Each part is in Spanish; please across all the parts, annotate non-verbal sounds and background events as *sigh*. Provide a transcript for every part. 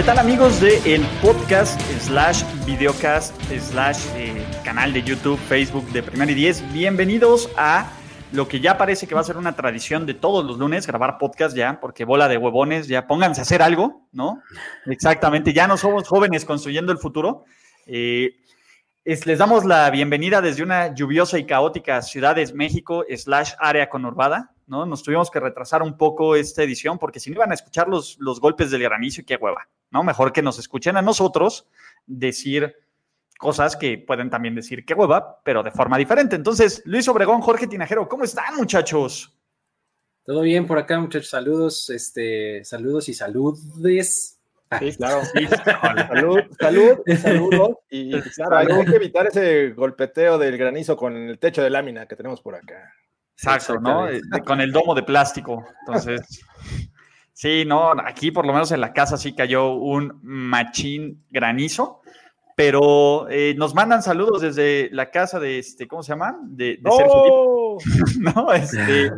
¿Qué tal amigos de el podcast slash videocast slash eh, canal de YouTube, Facebook de Primero y Diez? Bienvenidos a lo que ya parece que va a ser una tradición de todos los lunes, grabar podcast ya, porque bola de huevones, ya pónganse a hacer algo, ¿no? Exactamente, ya no somos jóvenes construyendo el futuro. Eh, les damos la bienvenida desde una lluviosa y caótica Ciudad de México slash área conurbada, ¿no? Nos tuvimos que retrasar un poco esta edición porque si no iban a escuchar los, los golpes del granizo qué hueva, ¿no? Mejor que nos escuchen a nosotros decir cosas que pueden también decir qué hueva, pero de forma diferente. Entonces, Luis Obregón, Jorge Tinajero, ¿cómo están, muchachos? Todo bien por acá, muchachos. Saludos, este, saludos y saludes. Sí, *laughs* claro. salud, salud, saludos. Y claro, hay que evitar ese golpeteo del granizo con el techo de lámina que tenemos por acá. Exacto, ¿no? Con el domo de plástico. Entonces, *laughs* sí, no, aquí por lo menos en la casa sí cayó un machín granizo, pero eh, nos mandan saludos desde la casa de este, ¿cómo se llama? De, de Sergio. *laughs* no, este,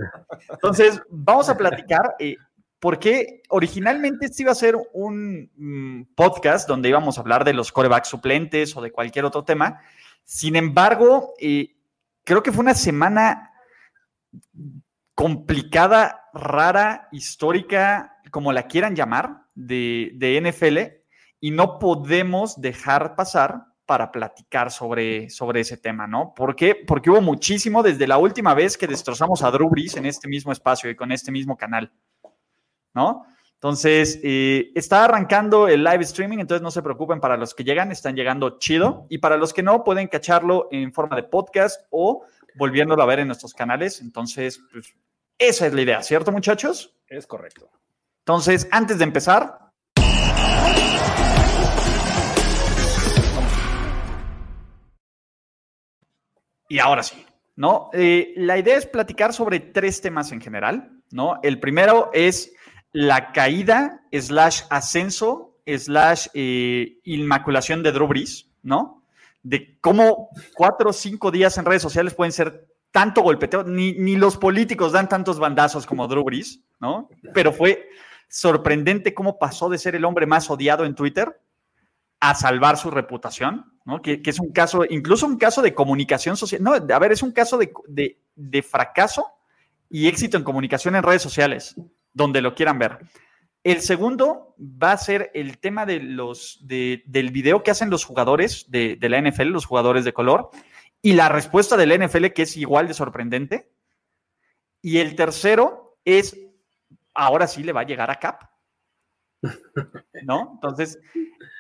entonces, vamos a platicar. Eh, porque originalmente este iba a ser un mm, podcast donde íbamos a hablar de los corebacks suplentes o de cualquier otro tema. Sin embargo, eh, creo que fue una semana complicada, rara, histórica, como la quieran llamar, de, de, NFL, y no podemos dejar pasar para platicar sobre, sobre ese tema, ¿no? Porque hubo muchísimo desde la última vez que destrozamos a Drew Brees en este mismo espacio y con este mismo canal, ¿no? Entonces, eh, está arrancando el live streaming, entonces no se preocupen para los que llegan, están llegando chido, y para los que no, pueden cacharlo en forma de podcast o volviéndolo a ver en nuestros canales. Entonces, pues, esa es la idea, ¿cierto, muchachos? Es correcto. Entonces, antes de empezar. Y ahora sí, ¿no? Eh, la idea es platicar sobre tres temas en general, ¿no? El primero es la caída, slash ascenso, slash eh, inmaculación de Drew Brees, ¿no? De cómo cuatro o cinco días en redes sociales pueden ser tanto golpeteo, ni, ni los políticos dan tantos bandazos como Drew Brees, ¿no? Pero fue sorprendente cómo pasó de ser el hombre más odiado en Twitter a salvar su reputación, ¿no? Que, que es un caso, incluso un caso de comunicación social. No, a ver, es un caso de, de, de, fracaso y éxito en comunicación en redes sociales, donde lo quieran ver. El segundo va a ser el tema de los, de, del video que hacen los jugadores de, de la NFL, los jugadores de color, y la respuesta del NFL, que es igual de sorprendente. Y el tercero es, ahora sí le va a llegar a Cap. ¿No? Entonces,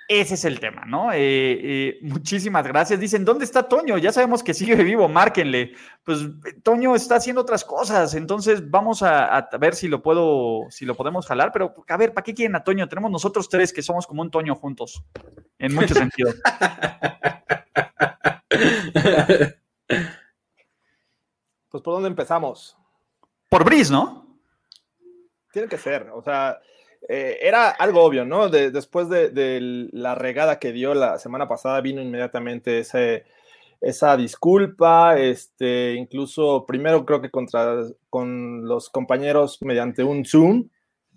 ese es el tema, ¿no? Eh, eh, muchísimas gracias. Dicen, ¿dónde está Toño? Ya sabemos que sigue vivo, márquenle. Pues Toño está haciendo otras cosas, entonces vamos a, a, ver si lo puedo, si lo podemos jalar, pero a ver, ¿para qué quieren a Toño? Tenemos nosotros tres que somos como un Toño juntos, en muchos sentidos. *laughs* Pues por dónde empezamos? Por Bris, ¿no? Tiene que ser, o sea, eh, era algo obvio, ¿no? De, después de, la regada que dio la semana pasada, vino inmediatamente esa disculpa, este, incluso primero creo que contra, con los compañeros mediante un Zoom,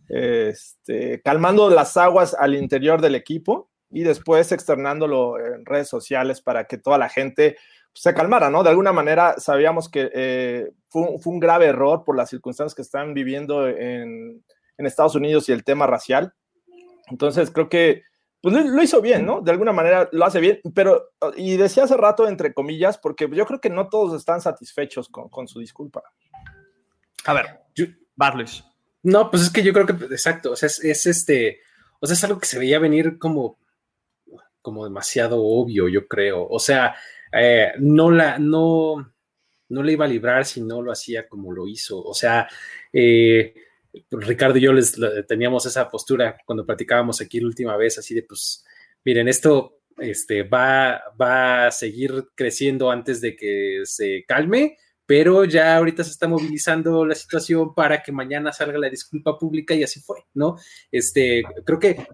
este, calmando las aguas al interior del equipo y después externándolo en redes sociales para que toda la gente se calmara, ¿no? De alguna manera sabíamos que eh, fue, fue, un grave error por las circunstancias que están viviendo en, en, Estados Unidos y el tema racial. Entonces creo que pues, lo hizo bien, ¿no? De alguna manera lo hace bien, pero, y decía hace rato, entre comillas, porque yo creo que no todos están satisfechos con, con su disculpa. A ver, Barles. No, pues es que yo creo que, exacto, o sea, es, es este, o sea, es algo que se veía venir como como demasiado obvio, yo creo. O sea, eh, no la, no, no le iba a librar si no lo hacía como lo hizo. O sea, eh, Ricardo y yo les teníamos esa postura cuando platicábamos aquí la última vez, así de pues, miren, esto este, va, va a seguir creciendo antes de que se calme, pero ya ahorita se está movilizando la situación para que mañana salga la disculpa pública y así fue, ¿no? Este, creo que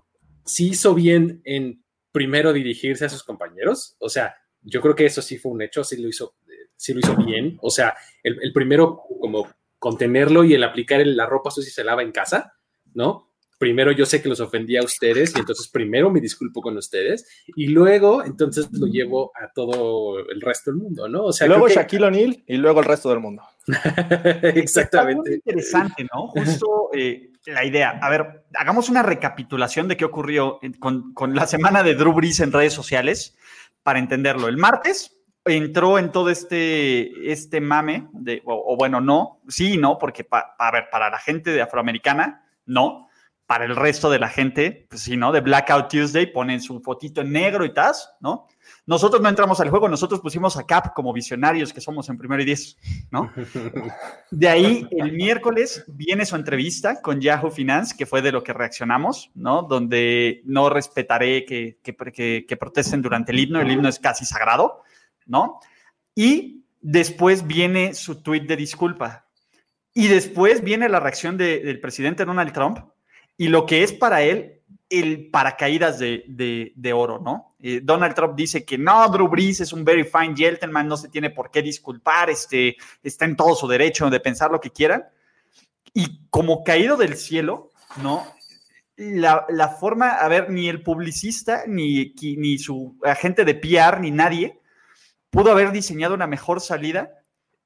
sí hizo bien en primero dirigirse a sus compañeros, o sea, yo creo que eso sí fue un hecho, sí lo hizo, sí lo hizo bien, o sea, el, el primero como contenerlo y el aplicar la ropa sucia se lava en casa, ¿no? Primero yo sé que los ofendí a ustedes y entonces primero me disculpo con ustedes y luego entonces lo llevo a todo el resto del mundo, ¿no? O sea, luego Shaquille O'Neal y luego el resto del mundo. *laughs* Exactamente. interesante, ¿no? Justo eh, la idea. A ver, hagamos una recapitulación de qué ocurrió con, con la semana de Drew Brees en redes sociales para entenderlo. El martes, entró en todo este, este mame, de, o, bueno, no, sí no, porque a ver, para la gente de afroamericana, no, para el resto de la gente, pues sí, ¿no? De Blackout Tuesday ponen su fotito en negro y tal, ¿no? Nosotros no entramos al juego, nosotros pusimos a Cap como visionarios que somos en primero y diez, ¿no? *laughs* De ahí, el miércoles viene su entrevista con Yahoo Finance, que fue de lo que reaccionamos, ¿no? Donde no respetaré que, que, que protesten durante el himno, el himno es casi sagrado, ¿no? Y después viene su tweet de disculpa. Y después viene la reacción del presidente Donald Trump y lo que es para él el paracaídas de, de, oro, ¿no? Eh, Donald Trump dice que no, Drew Brees es un very fine gentleman, no se tiene por qué disculpar, este, está en todo su derecho de pensar lo que quieran. Y como caído del cielo, ¿no? La, la forma, a ver, ni el publicista, ni, ni su agente de PR, ni nadie pudo haber diseñado una mejor salida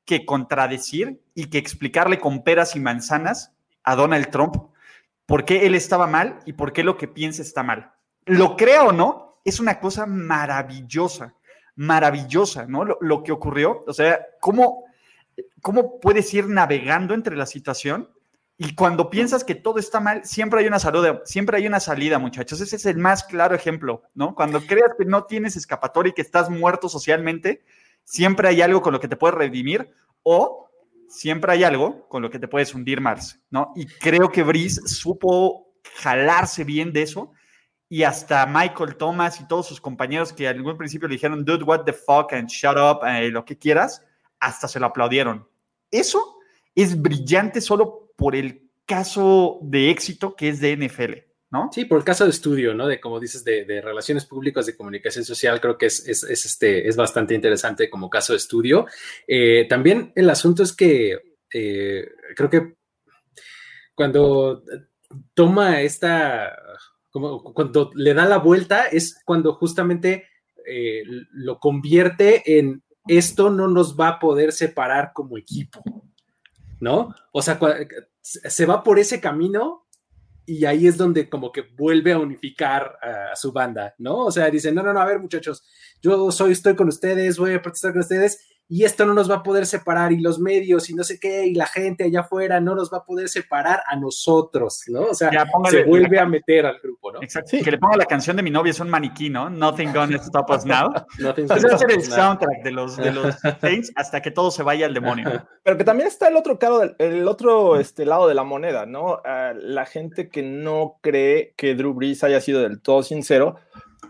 que contradecir y que explicarle con peras y manzanas a Donald Trump por qué él estaba mal y por qué lo que piensa está mal. Lo creo o no, es una cosa maravillosa, maravillosa, ¿no? Lo, que ocurrió, o sea, ¿cómo, cómo puedes ir navegando entre la situación y cuando piensas que todo está mal, siempre hay una salida, siempre hay una salida, muchachos. Ese es el más claro ejemplo, ¿no? Cuando creas que no tienes escapatoria y que estás muerto socialmente, siempre hay algo con lo que te puedes redimir o siempre hay algo con lo que te puedes hundir más, ¿no? Y creo que Brice supo jalarse bien de eso y hasta Michael Thomas y todos sus compañeros que al algún principio le dijeron, dude, what the fuck, and shut up, eh, lo que quieras, hasta se lo aplaudieron. Eso es brillante solo por el caso de éxito que es de NFL, Sí, por el caso de estudio, ¿no? De como dices, de, relaciones públicas, de comunicación social, creo que es, este, es bastante interesante como caso de estudio. Eh, también el asunto es que eh, creo que cuando toma esta, como cuando le da la vuelta, es cuando justamente eh, lo convierte en esto no nos va a poder separar como equipo. ¿no? O sea, se va por ese camino y ahí es donde como que vuelve a unificar a, su banda, ¿no? O sea, dice, no, no, no, a ver muchachos, yo soy, estoy con ustedes, voy a protestar con ustedes y esto no nos va a poder separar y los medios y no sé qué y la gente allá afuera no nos va a poder separar a nosotros, ¿no? O sea, se vuelve a meter al grupo, ¿no? Exacto. Que le ponga la canción de mi novia es un maniquí, ¿no? Nothing gonna stop us now. Ese va a ser el soundtrack de los, de los *laughs* Saints hasta que todo se vaya al demonio. Pero que también está el otro, el otro este, lado de la moneda, ¿no? Ah, la gente que no cree que Drew Brees haya sido del todo sincero,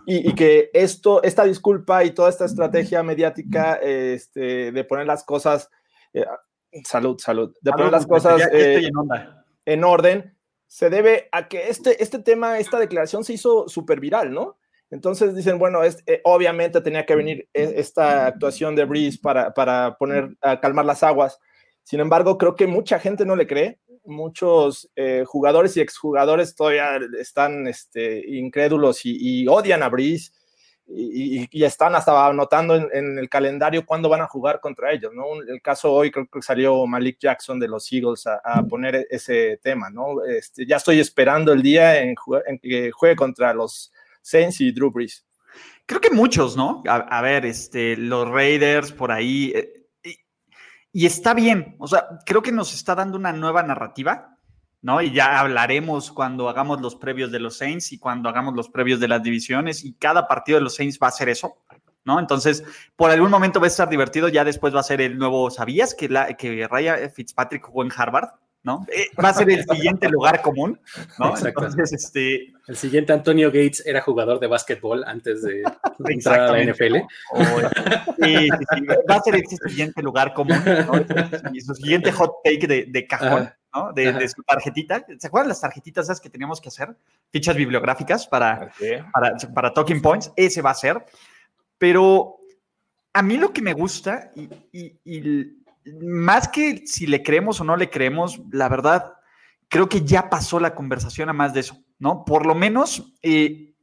y, que esto, esta disculpa y toda esta estrategia mediática este, de poner las cosas, eh, salud, salud, de poner las cosas eh, en, orden, se debe a que este, este tema, esta declaración se hizo súper viral, ¿no? Entonces dicen, bueno, es, eh, obviamente tenía que venir e, esta actuación de Breeze para, para poner, a calmar las aguas. Sin embargo, creo que mucha gente no le cree muchos eh, jugadores y exjugadores todavía están este, incrédulos y, odian a Breeze y, están hasta anotando en, el calendario cuándo van a jugar contra ellos, ¿no? El caso hoy creo que salió Malik Jackson de los Eagles a, poner ese tema, ¿no? Este, ya estoy esperando el día en, que juegue contra los Saints y Drew Brees. Creo que muchos, ¿no? A, ver, este, los Raiders por ahí, eh, y está bien, o sea, creo que nos está dando una nueva narrativa, ¿no? Y ya hablaremos cuando hagamos los previos de los Saints y cuando hagamos los previos de las divisiones y cada partido de los Saints va a ser eso, ¿no? Entonces, por algún momento va a estar divertido, ya después va a ser el nuevo, ¿sabías que, la, que Raya Fitzpatrick jugó en Harvard? ¿No? Eh, va a ser el siguiente lugar común, ¿no? Exacto. Entonces, este... El siguiente Antonio Gates era jugador de básquetbol antes de entrar a la NFL. sí, sí, sí, va a ser el siguiente lugar común, ¿no? Y su siguiente hot take de, de cajón, ¿no? De, su tarjetita. ¿Se acuerdan las tarjetitas esas que teníamos que hacer? Fichas bibliográficas para, para, para Talking Points. Ese va a ser. Pero a mí lo que me gusta y, y más que si le creemos o no le creemos, la verdad, creo que ya pasó la conversación a más de eso, ¿no? Por lo menos, eh,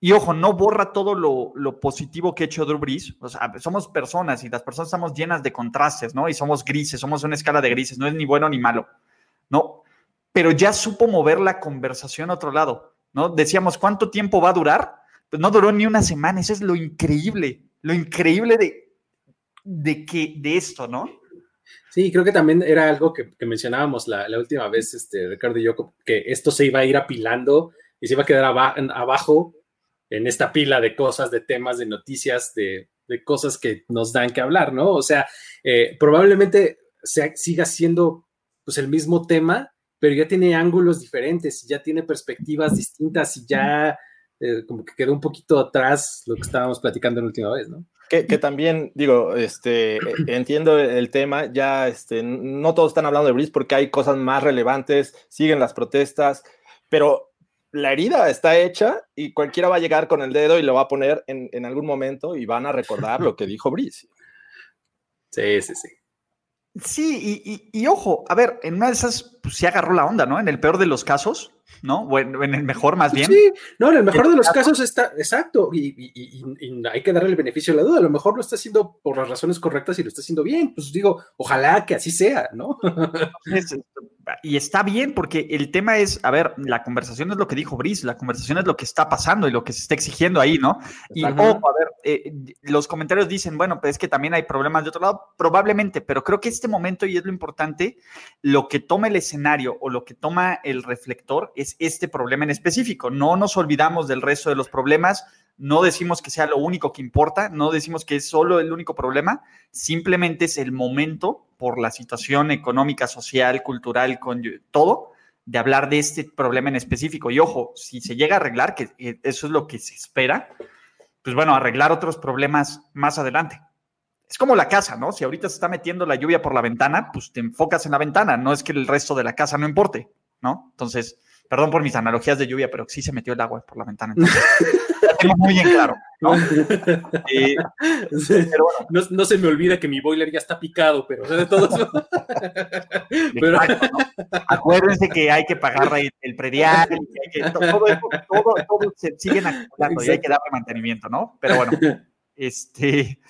y ojo, no borra todo lo, positivo que ha hecho Drew Brees. O sea, somos personas y las personas estamos llenas de contrastes, ¿no? Y somos grises, somos una escala de grises, no es ni bueno ni malo, ¿no? Pero ya supo mover la conversación a otro lado, ¿no? Decíamos, ¿cuánto tiempo va a durar? Pues no duró ni una semana, eso es lo increíble, lo increíble de, de que, de esto, ¿no? Sí, creo que también era algo que, mencionábamos la, última vez, este, Ricardo y yo, que esto se iba a ir apilando y se iba a quedar abajo en esta pila de cosas, de temas, de noticias, de, cosas que nos dan que hablar, ¿no? O sea, eh, probablemente siga siendo pues el mismo tema, pero ya tiene ángulos diferentes, ya tiene perspectivas distintas y ya eh, como que quedó un poquito atrás lo que estábamos platicando la última vez, ¿no? Que, también, digo, este, e, entiendo el tema, ya este, no todos están hablando de Brice porque hay cosas más relevantes, siguen las protestas, pero la herida está hecha y cualquiera va a llegar con el dedo y lo va a poner en, en algún momento y van a recordar lo que dijo Brice. Sí, sí, sí. Sí, y, y, ojo, a ver, en una de esas pues, se agarró la onda, ¿no? En el peor de los casos, ¿no? O en, el mejor más bien. Sí, no, en el mejor de los casos está, exacto, y, hay que darle el beneficio de la duda. A lo mejor lo está haciendo por las razones correctas y lo está haciendo bien. Pues digo, ojalá que así sea, ¿no? Y está bien, porque el tema es, a ver, la conversación es lo que dijo Brice, la conversación es lo que está pasando y lo que se está exigiendo ahí, ¿no? Y ojo, a ver, eh, los comentarios dicen, bueno, pues es que también hay problemas de otro lado, probablemente, pero creo que este momento, y es lo importante, lo que toma el escenario o lo que toma el reflector es este problema en específico. No nos olvidamos del resto de los problemas, no decimos que sea lo único que importa, no decimos que es solo el único problema, simplemente es el momento por la situación económica, social, cultural, con todo, de hablar de este problema en específico. Y ojo, si se llega a arreglar, que eh, eso es lo que se espera, pues bueno, arreglar otros problemas más adelante. Es como la casa, ¿no? Si ahorita se está metiendo la lluvia por la ventana, pues te enfocas en la ventana, no es que el resto de la casa no importe, ¿no? Entonces, Perdón por mis analogías de lluvia, pero sí se metió el agua por la ventana. tengo muy bien claro. ¿no? Eh, pero bueno. no, se me olvida que mi boiler ya está picado, pero de todos pero... Acuérdense que hay que pagar el predial, que todo, todo, todo, se siguen acumulando y hay que darle mantenimiento, ¿no? Pero bueno, este.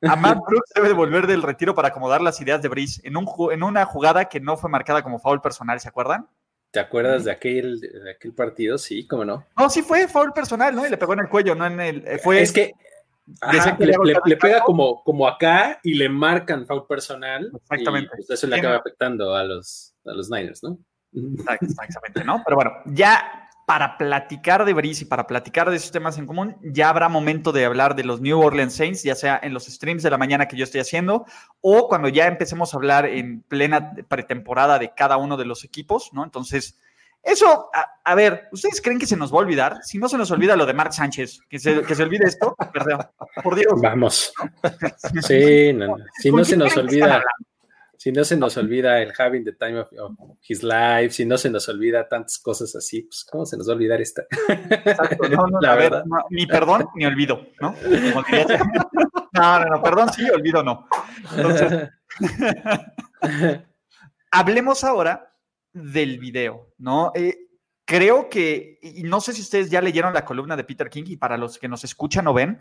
Matt Brooks debe volver del retiro para acomodar las ideas de Brice en, un, en una jugada que no fue marcada como foul personal, ¿se acuerdan? ¿Te acuerdas de aquel, de aquel partido? Sí, cómo no. No, sí fue foul personal, ¿no? Y le pegó en el cuello, no en el. Eh, fue, es que. le, pega como, como acá y le marcan foul personal. Exactamente. Y pues eso le acaba afectando a los, a los Niners, ¿no? Exactamente, ¿no? Pero bueno, ya para platicar de Brice y para platicar de esos temas en común, ya habrá momento de hablar de los New Orleans Saints, ya sea en los streams de la mañana que yo estoy haciendo o cuando ya empecemos a hablar en plena pretemporada de cada uno de los equipos, ¿no? Entonces, eso, a, ver, ¿ustedes creen que se nos va a olvidar? Si no se nos olvida lo de Mark Sánchez, que se, que se olvide esto, perdón, por Dios. Vamos. Sí, no, si no se nos olvida si no se nos olvida el having the time of, his life, si no se nos olvida tantas cosas así, pues ¿cómo se nos va a olvidar esta? Exacto, no, no, *laughs* la verdad. ni perdón ni olvido, ¿no? *laughs* No, no, no, perdón sí, olvido no. Entonces, *laughs* hablemos ahora del video, ¿no? Eh, creo que, y no sé si ustedes ya leyeron la columna de Peter King y para los que nos escuchan o ven,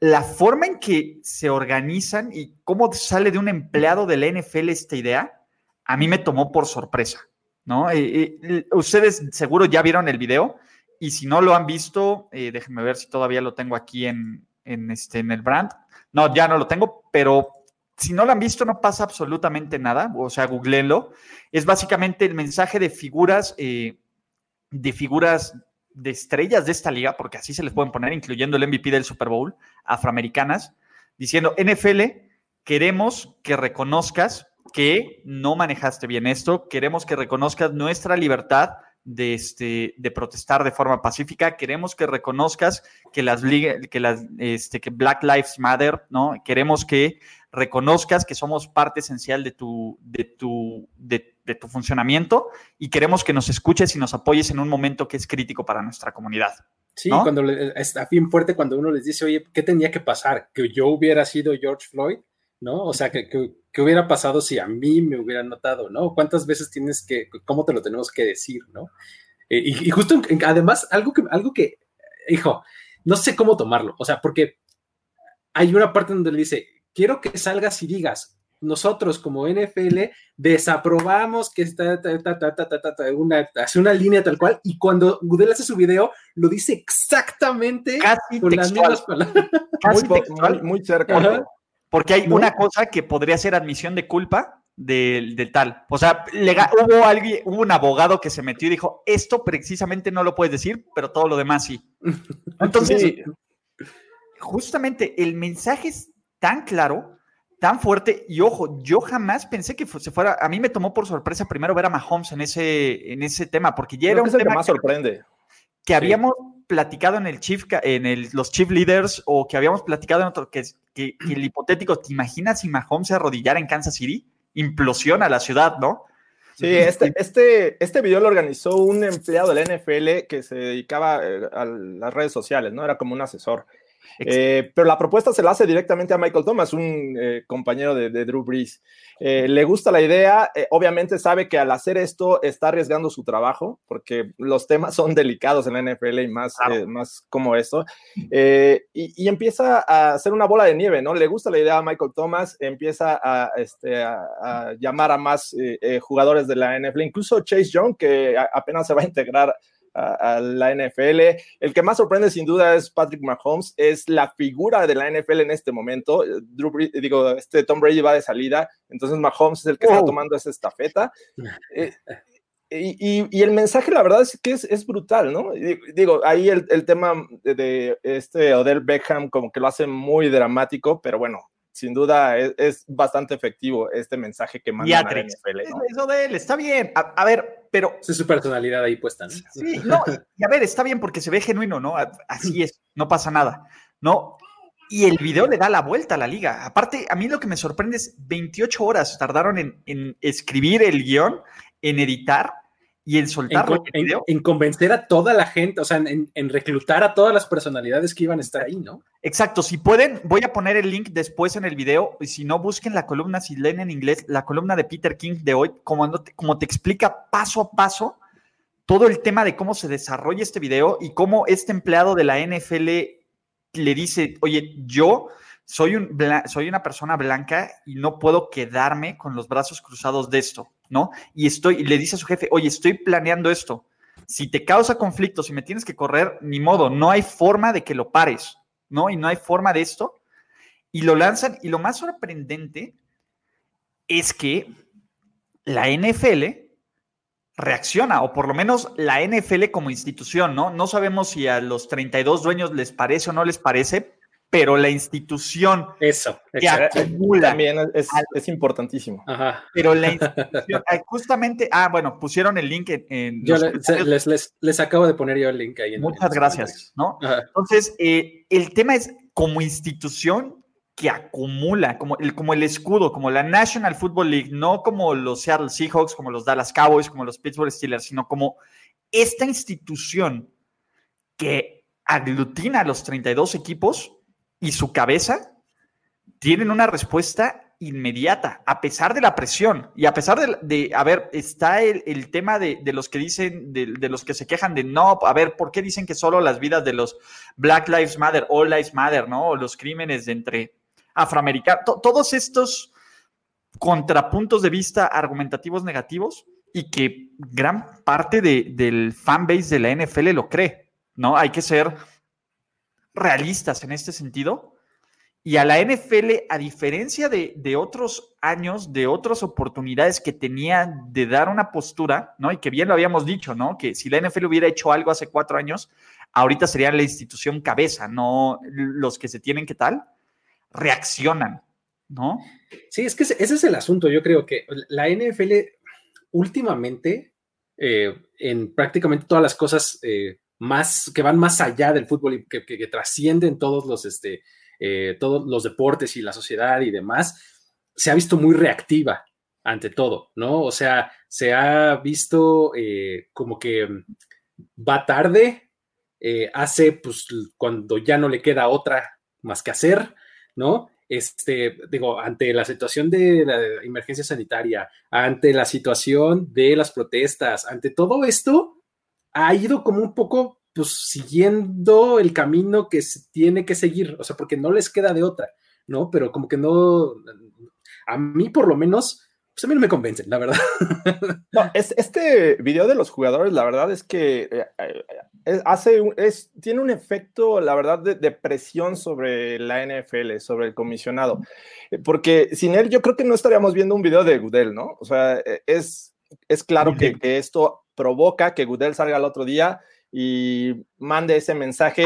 la forma en que se organizan y cómo sale de un empleado de la NFL esta idea, a mí me tomó por sorpresa, ¿no? Eh, eh, ustedes seguro ya vieron el video y si no lo han visto, eh, déjenme ver si todavía lo tengo aquí en, este, en el brand. No, ya no lo tengo, pero si no lo han visto no pasa absolutamente nada, o sea, googleenlo. Es básicamente el mensaje de figuras, de figuras de estrellas de esta liga, porque así se les pueden poner, incluyendo el MVP del Super Bowl, afroamericanas, diciendo, NFL, queremos que reconozcas que no manejaste bien esto, queremos que reconozcas nuestra libertad de, este, de protestar de forma pacífica. Queremos que reconozcas que las que las este, que Black Lives Matter, ¿no? Queremos que reconozcas que somos parte esencial de tu, de tu, de, tu funcionamiento y queremos que nos escuches y nos apoyes en un momento que es crítico para nuestra comunidad. Sí, cuando está bien fuerte cuando uno les dice, oye, ¿qué tenía que pasar? Que yo hubiera sido George Floyd, ¿no? O sea, que, que, hubiera pasado si a mí me hubieran notado, ¿no? ¿Cuántas veces tienes que, cómo te lo tenemos que decir, ¿no? Eh, y, justo, además, algo que, algo que, hijo, no sé cómo tomarlo, o sea, porque hay una parte donde le dice, quiero que salgas y digas, nosotros como NFL desaprobamos que está una, hace una línea tal cual y cuando Gudel hace su video lo dice exactamente Casi con las mismas palabras. muy, cerca. Porque hay una cosa que podría ser admisión de culpa de, tal. O sea, hubo, alguien, hubo un abogado que se metió y dijo, esto precisamente no lo puedes decir, pero todo lo demás sí. *laughs* Entonces, justamente el mensaje es tan claro, tan fuerte, y ojo, yo jamás pensé que se fuera, a mí me tomó por sorpresa primero ver a Mahomes en ese, en ese tema, porque ya era un tema que más sorprende. Que habíamos platicado en el chief, en los chief leaders, o que habíamos platicado en otro, que, que, el hipotético, ¿te imaginas si Mahomes se arrodillara en Kansas City? Implosiona la ciudad, ¿no? Sí, este, este, este video lo organizó un empleado de la NFL que se dedicaba eh, a las redes sociales, ¿no? Era como un asesor. Eh, pero la propuesta se la hace directamente a Michael Thomas, un eh, compañero de, Drew Brees. Eh, le gusta la idea, obviamente sabe que al hacer esto está arriesgando su trabajo, porque los temas son delicados en la NFL y más, más como esto. Y, empieza a hacer una bola de nieve, ¿no? Le gusta la idea a Michael Thomas, empieza a, este, a llamar a más jugadores de la NFL, incluso Chase Young, que apenas se va a integrar a, la NFL. El que más sorprende sin duda es Patrick Mahomes, es la figura de la NFL en este momento. Drew, digo, este Tom Brady va de salida, entonces Mahomes es el que está tomando esa estafeta. *laughs* Eh, y, el mensaje, la verdad es que es, brutal, ¿no? Digo, ahí el, tema de, de, este Odell Beckham como que lo hace muy dramático, pero bueno, sin duda es, bastante efectivo este mensaje que manda la NFL. Eso de él, está bien. A, ver, pero. Es su personalidad ahí puesta, ¿no? Sí, no, y a ver, está bien porque se ve genuino, ¿no? Así es, no pasa nada, ¿no? Y el video le da la vuelta a la liga. Aparte, a mí lo que me sorprende es 28 horas tardaron en, en escribir el guion, en editar y en soltar en, convencer a toda la gente, o sea, en, reclutar a todas las personalidades que iban a estar ahí, ¿no? Exacto, si pueden, voy a poner el link después en el video, y si no, busquen la columna, si leen en inglés, la columna de Peter King de hoy, como, como te explica paso a paso todo el tema de cómo se desarrolla este video y cómo este empleado de la NFL le dice, oye, yo soy, un, soy una persona blanca y no puedo quedarme con los brazos cruzados de esto ¿no? Y estoy, le dice a su jefe, oye, estoy planeando esto. Si te causa conflicto, si me tienes que correr, ni modo, no hay forma de que lo pares, ¿no? Y no hay forma de esto. Y lo lanzan, y lo más sorprendente es que la NFL reacciona, o por lo menos la NFL como institución, ¿no? No sabemos si a los 32 dueños les parece o no les parece, pero la institución Eso, que acumula también es, importantísimo. Pero la institución, *laughs* justamente, ah, bueno, pusieron el link en. yo les, acabo de poner yo el link ahí. Muchas gracias, ¿no? Entonces, eh, el tema es como institución que acumula, como el, como el escudo, como la National Football League, no como los Seattle Seahawks, como los Dallas Cowboys, como los Pittsburgh Steelers, sino como esta institución que aglutina a los 32 equipos y su cabeza tienen una respuesta inmediata, a pesar de la presión y a pesar de, a ver, está el, tema de, los que dicen, de, los que se quejan de no, a ver, ¿por qué dicen que solo las vidas de los Black Lives Matter, All Lives Matter, ¿no? Los crímenes de entre afroamericanos, todos estos contrapuntos de vista argumentativos negativos y que gran parte del fanbase de la NFL lo cree, ¿no? Hay que ser realistas en este sentido. Y a la NFL, a diferencia de, otros años, de otras oportunidades que tenía de dar una postura, ¿no? Y que bien lo habíamos dicho, ¿no? Que si la NFL hubiera hecho algo hace cuatro años, ahorita sería la institución cabeza, no los que se tienen que tal, reaccionan. ¿no? Sí, es que ese, es el asunto. Yo creo que la NFL últimamente, eh, en prácticamente todas las cosas eh, más que van más allá del fútbol y que, trascienden todos los, este, eh, todos los deportes y la sociedad y demás, se ha visto muy reactiva ante todo, ¿no? O sea, se ha visto como que va tarde, hace pues cuando ya no le queda otra más que hacer, ¿no? este, digo, ante la situación de la emergencia sanitaria, ante la situación de las protestas, ante todo esto, ha ido como un poco, pues, siguiendo el camino que se tiene que seguir, o sea, porque no les queda de otra, ¿no? Pero como que no, a mí por lo menos, pues a mí no me convencen, la verdad. *laughs* No, este video de los jugadores, la verdad es que eh, eh, hace, es, tiene un efecto, la verdad, de, presión sobre la NFL, sobre el comisionado. Eh, porque sin él, yo creo que no estaríamos viendo un video de Goodell, ¿no? O sea, es, es claro que, que, esto provoca que Goodell salga el otro día y mande ese mensaje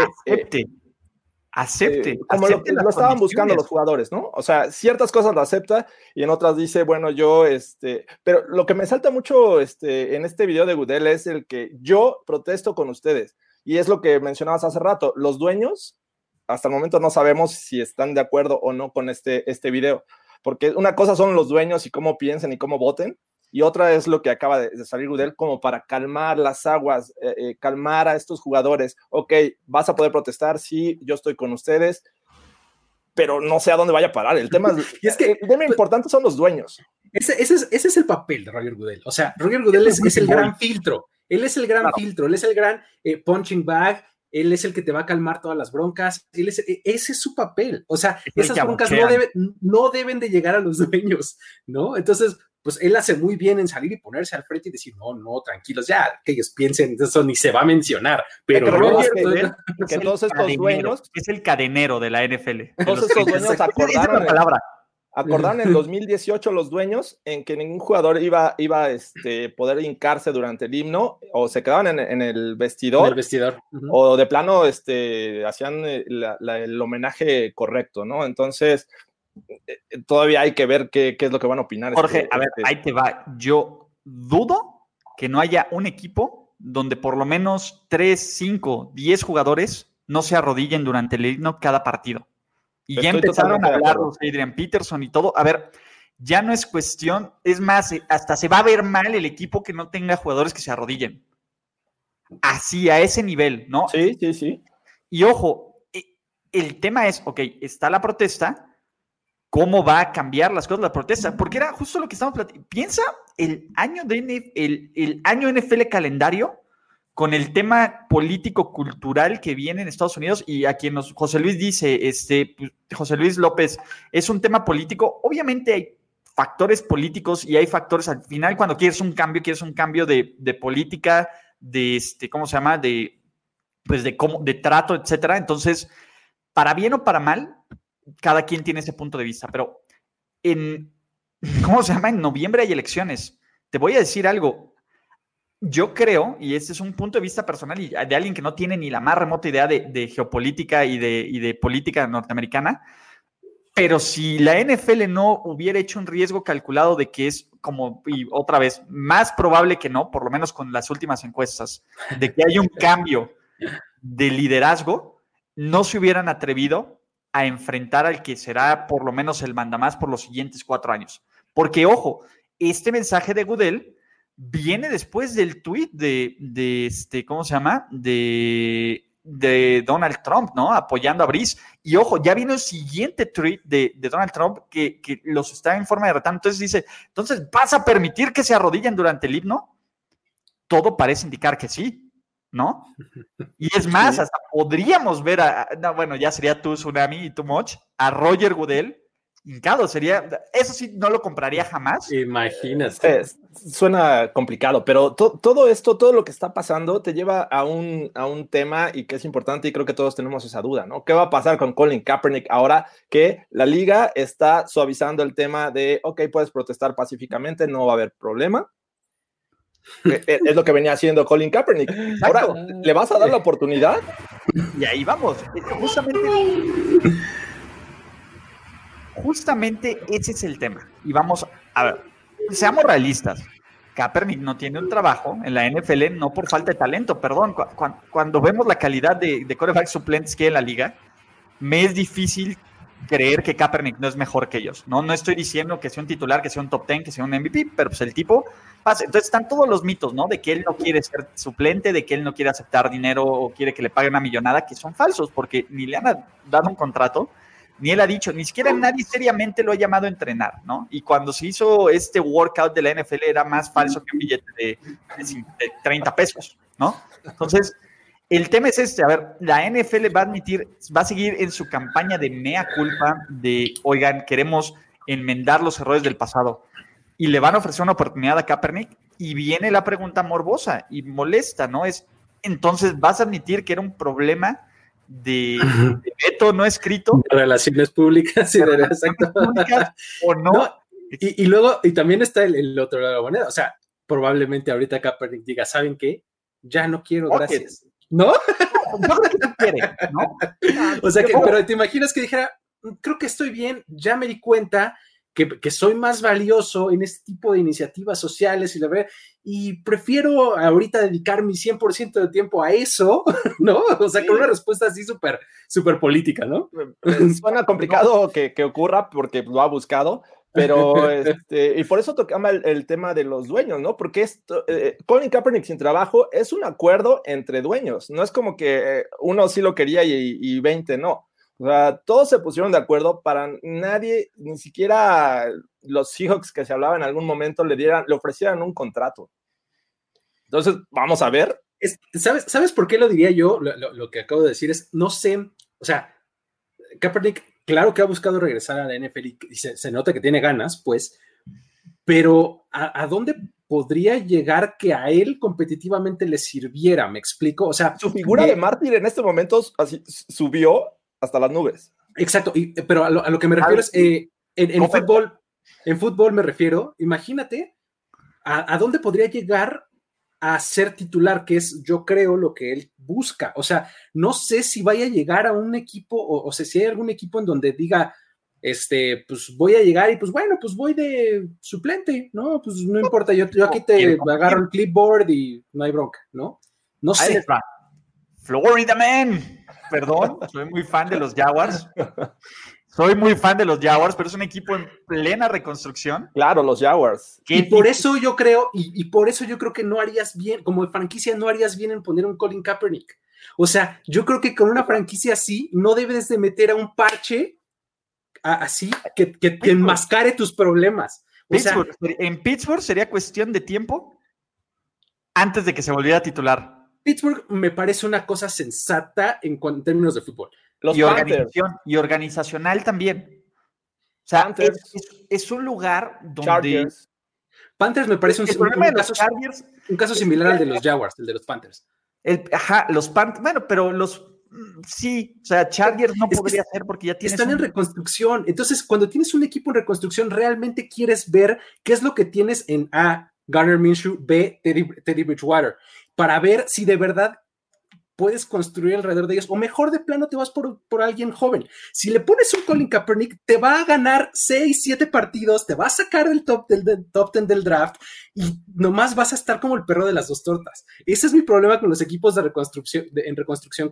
acepte. Eh, como lo, estaban buscando los jugadores, ¿no? O sea, ciertas cosas lo acepta y en otras dice, bueno, yo, este, pero lo que me salta mucho este, en este video de Goodell es el que yo protesto con ustedes. Y es lo que mencionabas hace rato, los dueños, hasta el momento no sabemos si están de acuerdo o no con este, este video, porque una cosa son los dueños y cómo piensan y cómo voten, y otra es lo que acaba de, salir Gudel como para calmar las aguas, eh, eh, calmar a estos jugadores. Ok, vas a poder protestar, sí, yo estoy con ustedes, pero no sé a dónde vaya a parar. El tema es, *laughs* es que el tema pues importante son los dueños. Ese, ese, es, ese es, el papel de Roger Goodell. O sea, Roger Goodell es, el gran filtro. Él es el gran filtro, él es el gran eh, punching bag, él es el que te va a calmar todas las broncas, él es, e, ese es su papel. O sea, esas broncas no, no deben de llegar a los *laughs* dueños, ¿no? Entonces, pues él hace muy bien en salir y ponerse al frente y decir, no, no, tranquilos, ya, que ellos piensen, eso ni se va a mencionar. Pero, que, *laughs* todos estos dueños... Es el cadenero de la NFL. *laughs* Todos estos dueños acordaron... palabra. Acordaron en 2018 los dueños en que ningún jugador iba, iba a este, poder hincarse durante el himno o se quedaban en, el vestidor. el vestidor. O de plano este, hacían el homenaje correcto, ¿no? Entonces, eh, todavía hay que ver qué, es lo que van a opinar. Jorge, a ver, ahí te va. Yo dudo que no haya un equipo donde por lo menos 3, 5, 10 jugadores no se arrodillen durante el himno cada partido. Y ya empezaron a hablar los Adrian Peterson y todo. A ver, ya no es cuestión, es más, eh, hasta se va a ver mal el equipo que no tenga jugadores que se arrodillen. Así, a ese nivel, ¿no? Sí, sí, sí. Y ojo, eh, el tema es, ok, está la protesta, cómo va a cambiar las cosas la protesta, porque era justo lo que estamos platicando. Piensa el año, de el, el año NFL calendario con el tema político-cultural que viene en Estados Unidos y a quien nos, José Luis dice, este, pues, José Luis López, es un tema político. Obviamente hay factores políticos y hay factores al final cuando quieres un cambio, quieres un cambio de, de política, de este, ¿cómo se llama? De, pues de cómo, de trato, etcétera. Entonces, para bien o para mal, cada quien tiene ese punto de vista, pero en, *laughs* ¿cómo se llama? En noviembre hay elecciones. Te voy a decir algo. Yo creo, y este es un punto de vista personal y de alguien que no tiene ni la más remota idea de, geopolítica y de, y de política norteamericana, pero si la NFL no hubiera hecho un riesgo calculado de que es como, y otra vez, más probable que no, por lo menos con las últimas encuestas, de que haya un cambio de liderazgo, no se hubieran atrevido a enfrentar al que será por lo menos el mandamás por los siguientes cuatro años. Porque, ojo, este mensaje de Goodell viene después del tweet de, de este, ¿cómo se llama? De, de Donald Trump, ¿no? Apoyando a Brice. Y ojo, ya vino el siguiente tweet de, de Donald Trump que, que, los está en forma de retán. Entonces dice, entonces, ¿vas a permitir que se arrodillen durante el himno? Todo parece indicar que sí. ¿No? Y es *laughs* más, hasta podríamos ver a, bueno, ya sería tú, Tsunami y tú, Moch, a Roger Goodell hincado, sería, eso sí, no lo compraría jamás. Imagínate. suena complicado, pero todo esto, todo lo que está pasando te lleva a un, a un tema y que es importante y creo que todos tenemos esa duda, ¿no? ¿Qué va a pasar con Colin Kaepernick ahora que la liga está suavizando el tema de, ok, puedes protestar pacíficamente, no va a haber problema? Eh, eh, es lo que venía haciendo Colin Kaepernick. Ahora, ¿le vas a dar la oportunidad? Y ahí vamos. Justamente. justamente ese es el tema. Y vamos, a ver, seamos realistas. Kaepernick no tiene un trabajo en la NFL, no por falta de talento, perdón. Cuando, vemos la calidad de, de suplentes que hay en la liga, me es difícil creer que Kaepernick no es mejor que ellos. No, no estoy diciendo que sea un titular, que sea un top 10, que sea un MVP, pero pues el tipo pasa. Entonces están todos los mitos, ¿no? De que él no quiere ser suplente, de que él no quiere aceptar dinero o quiere que le pague una millonada, que son falsos, porque ni le han dado un contrato, ni él ha dicho, ni siquiera nadie seriamente lo ha llamado a entrenar, ¿no? Y cuando se hizo este workout de la NFL era más falso que un billete de, de 30 pesos, ¿no? Entonces el tema es este, a ver, la NFL va a admitir, va a seguir en su campaña de mea culpa, de, oigan, queremos enmendar los errores del pasado, y le van a ofrecer una oportunidad a Kaepernick, y viene la pregunta morbosa y molesta, ¿no? Es, entonces, ¿vas a admitir que era un problema de, veto no escrito? relaciones públicas, y de públicas, o no. y, luego, y también está el, otro lado de la moneda, o sea, probablemente ahorita Kaepernick diga, ¿saben qué? Ya no quiero, gracias. ¿No? ¿no? O sea, que, pero te imaginas que dijera, creo que estoy bien, ya me di cuenta que, soy más valioso en este tipo de iniciativas sociales y la verdad, y prefiero ahorita dedicar mi 100% de tiempo a eso, *laughs* ¿no? O sea, con una respuesta así súper, súper política, ¿no? Suena complicado que, que ocurra porque lo ha buscado, pero, *laughs* este, y por eso tocaba el, tema de los dueños, ¿no? Porque esto, eh, Colin Kaepernick sin trabajo es un acuerdo entre dueños, no es como que uno sí lo quería y, y 20 no. O sea, todos se pusieron de acuerdo para nadie, ni siquiera los Seahawks que se hablaba en algún momento le dieran, le ofrecieran un contrato. Entonces, vamos a ver. ¿sabes, ¿Sabes por qué lo diría yo? Lo, lo, que acabo de decir es, no sé, o sea, Kaepernick claro que ha buscado regresar a la NFL y, se, nota que tiene ganas, pues, pero ¿a, dónde podría llegar que a él competitivamente le sirviera? ¿Me explico? O sea, su figura de, mártir en este momento así, subió hasta las nubes. Exacto, pero a lo, que me refiero es, eh, en, fútbol, en fútbol me refiero, imagínate a, a dónde podría llegar a ser titular, que es yo creo lo que él busca. O sea, no sé si vaya a llegar a un equipo o, o sea, si hay algún equipo en donde diga, este, pues voy a llegar y pues bueno, pues voy de suplente, ¿no? Pues no importa, yo, yo aquí te agarro el clipboard y no hay bronca, ¿no? No sé. Florida Man. Perdón, soy muy fan de los Jaguars. *laughs* Soy muy fan de los Jaguars, pero es un equipo en plena reconstrucción. Claro, los Jaguars. Y por eso yo creo, y, por eso yo creo que no harías bien, como franquicia, no harías bien en poner un Colin Kaepernick. O sea, yo creo que con una franquicia así, no debes de meter a un parche así que, que, enmascare tus problemas. en Pittsburgh sería cuestión de tiempo antes de que se volviera titular. Pittsburgh me parece una cosa sensata en términos de fútbol y, organización, y organizacional también. O sea, es, un lugar donde. Panthers me parece un, caso, similar al de los Jaguars, el de los Panthers. El, ajá, los Panthers. Bueno, pero los. Mm, sí, o sea, Chargers no podría ser porque ya tienes. Están en reconstrucción. Entonces, cuando tienes un equipo en reconstrucción, realmente quieres ver qué es lo que tienes en A. Garner Minshew, B. Teddy Bridgewater, para ver si de verdad puedes construir alrededor de ellos, o mejor de plano te vas por, alguien joven. Si le pones un Colin Kaepernick, te va a ganar 6, 7 partidos, te va a sacar del top, del, top 10 del draft y nomás vas a estar como el perro de las dos tortas. Ese es mi problema con los equipos de reconstrucción, en reconstrucción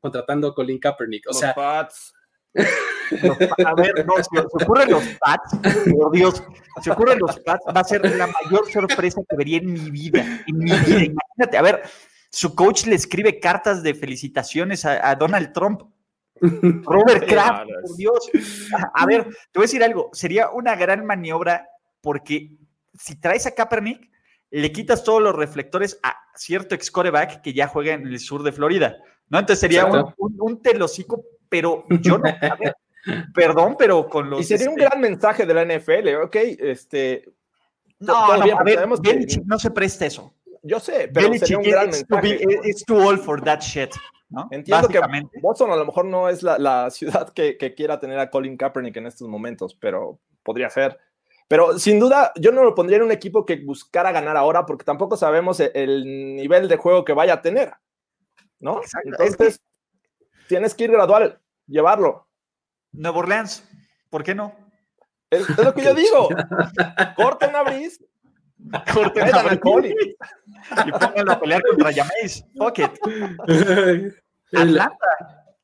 contratando a Colin Kaepernick. O sea, Pats. a ver, no, si se ocurren los Pats, por Dios, si ocurren los Pats, va a ser la mayor sorpresa que vería en mi vida. En mi vida. Imagínate, a ver, su coach le escribe cartas de felicitaciones a, Donald Trump. *laughs* Robert Kraft, por Dios. A, ver, te voy a decir algo. Sería una gran maniobra porque si traes a Kaepernick, le quitas todos los reflectores a cierto ex coreback que ya juega en el sur de Florida. ¿No? Entonces sería un, telocico, pero yo no. *laughs* perdón, pero con los. Y sería un este gran mensaje de la NFL, ¿ok? Este. No, no, a ver, no se presta eso. Yo sé, pero sería un gran mensaje. it's too old for that shit. ¿no? Entiendo que Boston a lo mejor no es la, ciudad que, quiera tener a Colin Kaepernick en estos momentos, pero podría ser. Pero sin duda, yo no lo pondría en un equipo que buscara ganar ahora porque tampoco sabemos e, el, nivel de juego que vaya a tener. ¿No? Entonces, tienes que ir gradual, llevarlo. Nuevo Orleans, ¿por qué no? Es, lo que yo *laughs* digo. Corten a Brice. Corten a Collins. Y pónganlo a pelear contra Jameis. Fuck *laughs* Atlanta,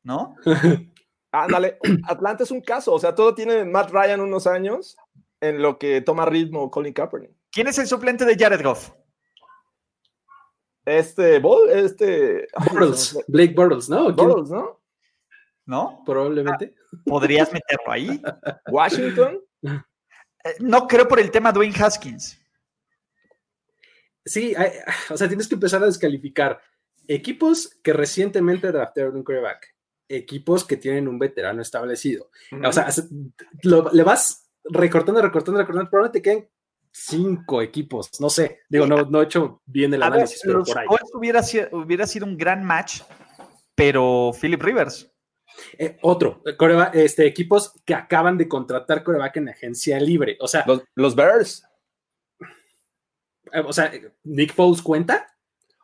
¿no? *laughs* Ándale, Atlanta es un caso. O sea, todo tiene Matt Ryan unos años en lo que toma ritmo Colin Kaepernick. ¿Quién es el suplente de Jared Goff? Este, este. Blake Bortles, ¿no? Bortles, ¿no? ¿No? Probablemente. ¿Podrías meterlo ahí? ¿Washington? Eh, no creo por el tema Dwayne Haskins. Sí, *sighs* o sea, tienes que empezar a descalificar equipos que recientemente draftearon un quarterback, equipos que tienen un veterano establecido. O sea, le vas recortando, recortando, recortando, probablemente te queden cinco equipos, no sé, digo, no, no he hecho bien el análisis, pero por ahí. Hubiera, hubiera sido un gran match, pero Philip Rivers. Eh, otro, este, equipos que acaban de contratar coreback en agencia libre. O sea, los, Bears. Eh, o sea, ¿Nick Foles cuenta?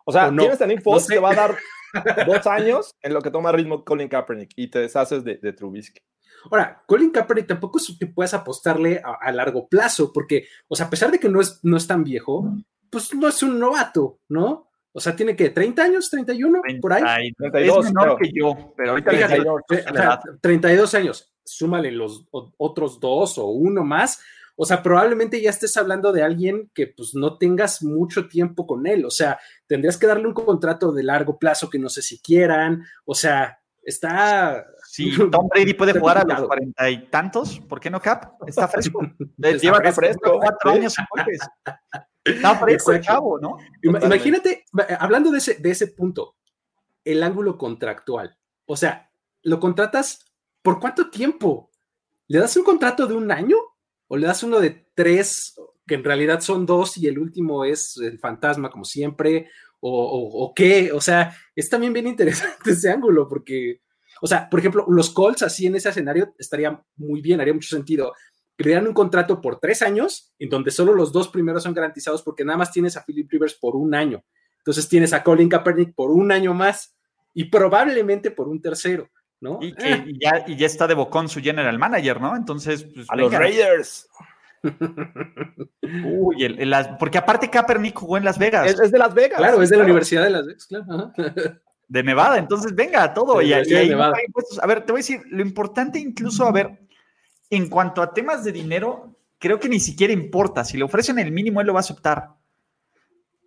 O sea, no? tienes a Nick Foles, te va a dar *laughs* dos años en lo que toma ritmo Colin Kaepernick y te deshaces de, de Trubisky. Ahora, Colin Kaepernick tampoco es que puedas apostarle a, largo plazo, porque, o sea, a pesar de que no es, no es tan viejo, pues no es un novato, ¿no? O sea, tiene que 30 años, 31, por ahí. 32, es menor que yo, pero ahorita 32, 32 años. Súmale los otros dos o uno más. O sea, probablemente ya estés hablando de alguien que pues no tengas mucho tiempo con él. O sea, tendrías que darle un contrato de largo plazo que no sé si quieran. O sea, está Sí, *laughs* Tom Brady puede jugar a los cuarenta y tantos, ¿por qué no Cap? Está *laughs* fresco. Lleva fresco. cuatro años Está *laughs* fresco el chavo, ¿no? Imagínate, hablando de ese, de ese punto, el ángulo contractual. O sea, ¿lo contratas por cuánto tiempo? ¿Le das un contrato de un año? ¿O le das uno de tres, que en realidad son dos y el último es el fantasma, como siempre? ¿O, qué? O sea, es también bien interesante *laughs* ese ángulo, porque o sea, por ejemplo, los Colts así en ese escenario estaría muy bien, haría mucho sentido. Crean un contrato por tres años, en donde solo los dos primeros son garantizados porque nada más tienes a Philip Rivers por un año. Entonces tienes a Colin Kaepernick por un año más y probablemente por un tercero, ¿no? Y que *laughs* eh. ya, y ya está de bocón su general manager, ¿no? Entonces, pues, a los Raiders. Uy, porque aparte Kaepernick jugó en Las Vegas. Es, de Las Vegas. Claro, es de la Universidad de Las Vegas, claro. *laughs* de Nevada. Entonces, venga, todo. y, ahí a ver, te voy a decir, lo importante incluso, a ver, en cuanto a temas de dinero, creo que ni siquiera importa. Si le ofrecen el mínimo, él lo va a aceptar.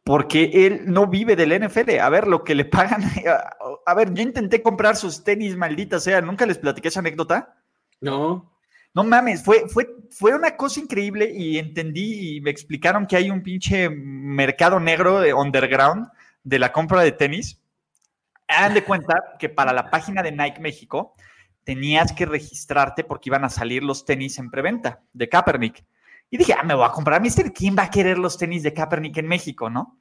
Porque él no vive del NFL. A ver, lo que le pagan. *laughs* A ver, yo intenté comprar sus tenis, maldita sea. ¿Nunca les platiqué esa anécdota? No. No mames, fue, fue, fue una cosa increíble y entendí y me explicaron que hay un pinche mercado negro de underground de la compra de tenis hagan de cuenta que para la página de Nike México tenías que registrarte porque iban a salir los tenis en preventa de Kaepernick. Y dije, ah, me voy a comprar, mister, ¿quién va a querer los tenis de Kaepernick en México, no?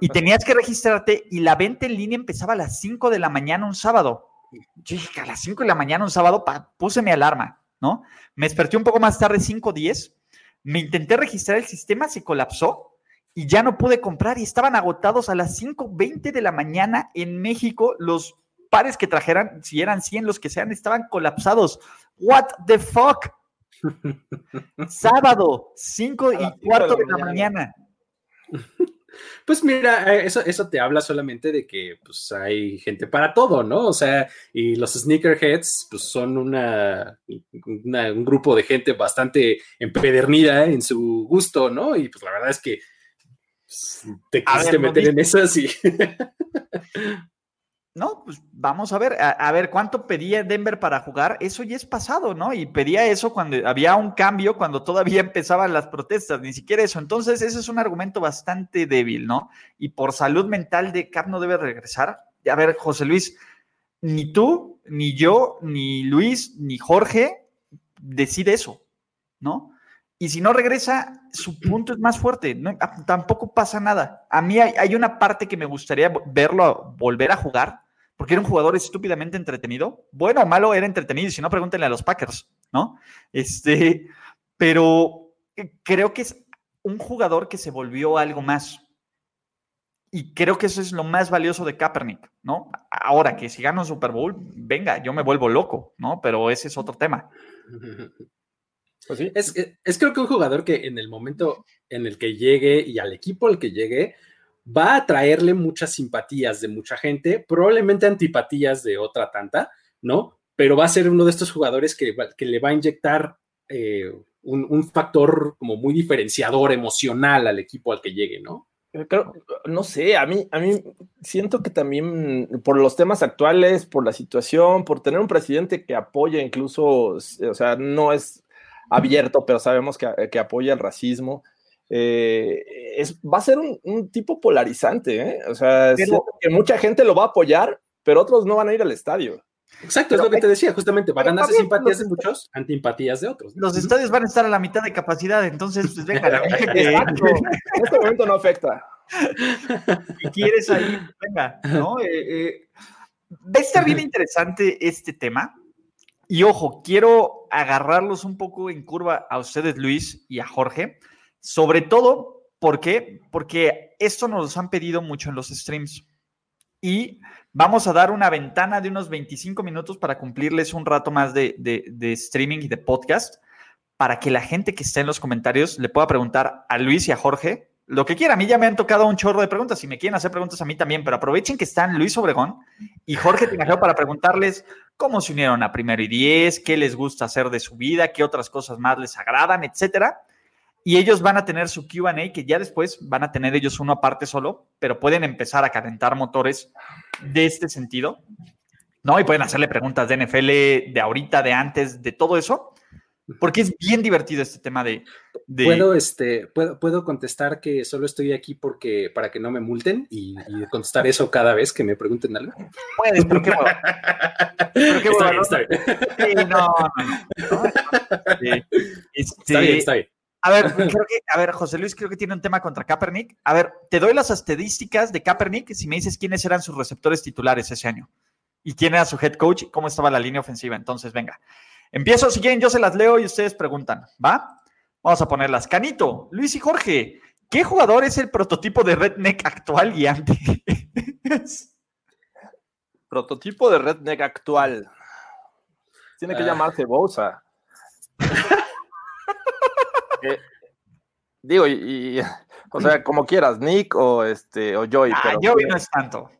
Y tenías que registrarte y la venta en línea empezaba a las 5 de la mañana un sábado. Yo dije, a las 5 de la mañana un sábado puse mi alarma, ¿no? Me desperté un poco más tarde, 5.10, me intenté registrar, el sistema se colapsó y ya no pude comprar y estaban agotados a las 5.20 de la mañana en México. Los pares que trajeran, si eran 100 los que sean, estaban colapsados. What the fuck? *laughs* Sábado, 5 y cuarto de la mañana. Pues mira, eh, eso, eso te habla solamente de que pues, hay gente para todo, ¿no? O sea, y los sneakerheads pues, son una, un grupo de gente bastante empedernida en su gusto, ¿no? Y pues la verdad es que te quisiste meter en eso así. *laughs* No, pues vamos a ver, a, ver cuánto pedía Denver para jugar, eso ya es pasado, ¿no? Y pedía eso cuando había un cambio, cuando todavía *laughs* empezaban las protestas, ni siquiera eso. Entonces, ese es un argumento bastante débil, ¿no? Y por salud mental de Cap no debe regresar. A ver, José Luis, ni tú, ni yo, ni Luis, ni Jorge decide eso, ¿no? Y si no regresa, su punto es más fuerte. Ah, tampoco pasa nada. A mí hay, una parte que me gustaría verlo volver a jugar, porque era un jugador estúpidamente entretenido. Bueno o malo, era entretenido. Si no, pregúntenle a los Packers, ¿no? Este, pero eh, creo que es un jugador que se volvió algo más. Y creo que eso es lo más valioso de Kaepernick, ¿no? Ahora que si gana un Super Bowl, venga, yo me vuelvo loco, ¿no? Pero ese es otro tema. *laughs* Pues es, es, creo que un jugador que en el momento en el que llegue y al equipo al que llegue, va a traerle muchas simpatías de mucha gente, probablemente antipatías de otra tanta, ¿no? Pero va a ser uno de estos jugadores que, que le va a inyectar eh, un, factor como muy diferenciador emocional al equipo al que llegue, ¿no? Pero, no sé, a mí, a mí siento que también por los temas actuales, por la situación, por tener un presidente que apoya incluso, o sea, no es abierto, pero sabemos que, que apoya el racismo, eh, es, va a ser un, tipo polarizante, ¿eh? O sea, que mucha gente lo va a apoyar, pero otros no van a ir al estadio. Exacto, es lo que te decía, justamente, va a ganarse simpatías de muchos, antipatías de otros. Los estadios van a estar a la mitad de capacidad, entonces, pues venga, *laughs* *laughs* en este momento no afecta. *laughs* Si quieres ahí, venga, ¿no? Eh, eh, va a estar bien interesante este tema. Y ojo, quiero agarrarlos un poco en curva a ustedes, Luis, y a Jorge, sobre todo, ¿por qué? Porque esto nos han pedido mucho en los streams. Y vamos a dar una ventana de unos 25 minutos para cumplirles un rato más de, streaming y de podcast, para que la gente que esté en los comentarios le pueda preguntar a Luis y a Jorge lo que quiera. A mí ya me han tocado un chorro de preguntas. Si me quieren hacer preguntas a mí también, pero aprovechen que están Luis Obregón y Jorge Tinajero para preguntarles cómo se unieron a Primero y Diez, qué les gusta hacer de su vida, qué otras cosas más les agradan, etcétera. Y ellos van a tener su QA, que ya después van a tener ellos uno aparte solo, pero pueden empezar a calentar motores de este sentido, ¿no? Y pueden hacerle preguntas de NFL, de ahorita, de antes, de todo eso, porque es bien divertido este tema de... ¿Puedo, este, puedo, puedo contestar que solo estoy aquí porque, para que no me multen y, contestar eso cada vez que me pregunten algo. Puedes, pero qué ¿Pero qué está, bien, está bien. no, no, está bien, está bien. A ver, creo que, a ver, José Luis creo que tiene un tema contra Kaepernick. A ver, te doy las estadísticas de Kaepernick si me dices quiénes eran sus receptores titulares ese año y quién era su head coach y cómo estaba la línea ofensiva. Entonces, venga. Empiezo, si quieren, yo se las leo y ustedes preguntan, ¿va? Vamos a ponerlas. Canito, Luis y Jorge, ¿qué jugador es el prototipo de redneck actual y antes? prototipo de redneck actual. Tiene que ah. llamarse Bosa. Eh, digo, y, o sea, como quieras, Nick o este o Joey. Ah, Joey no es tanto.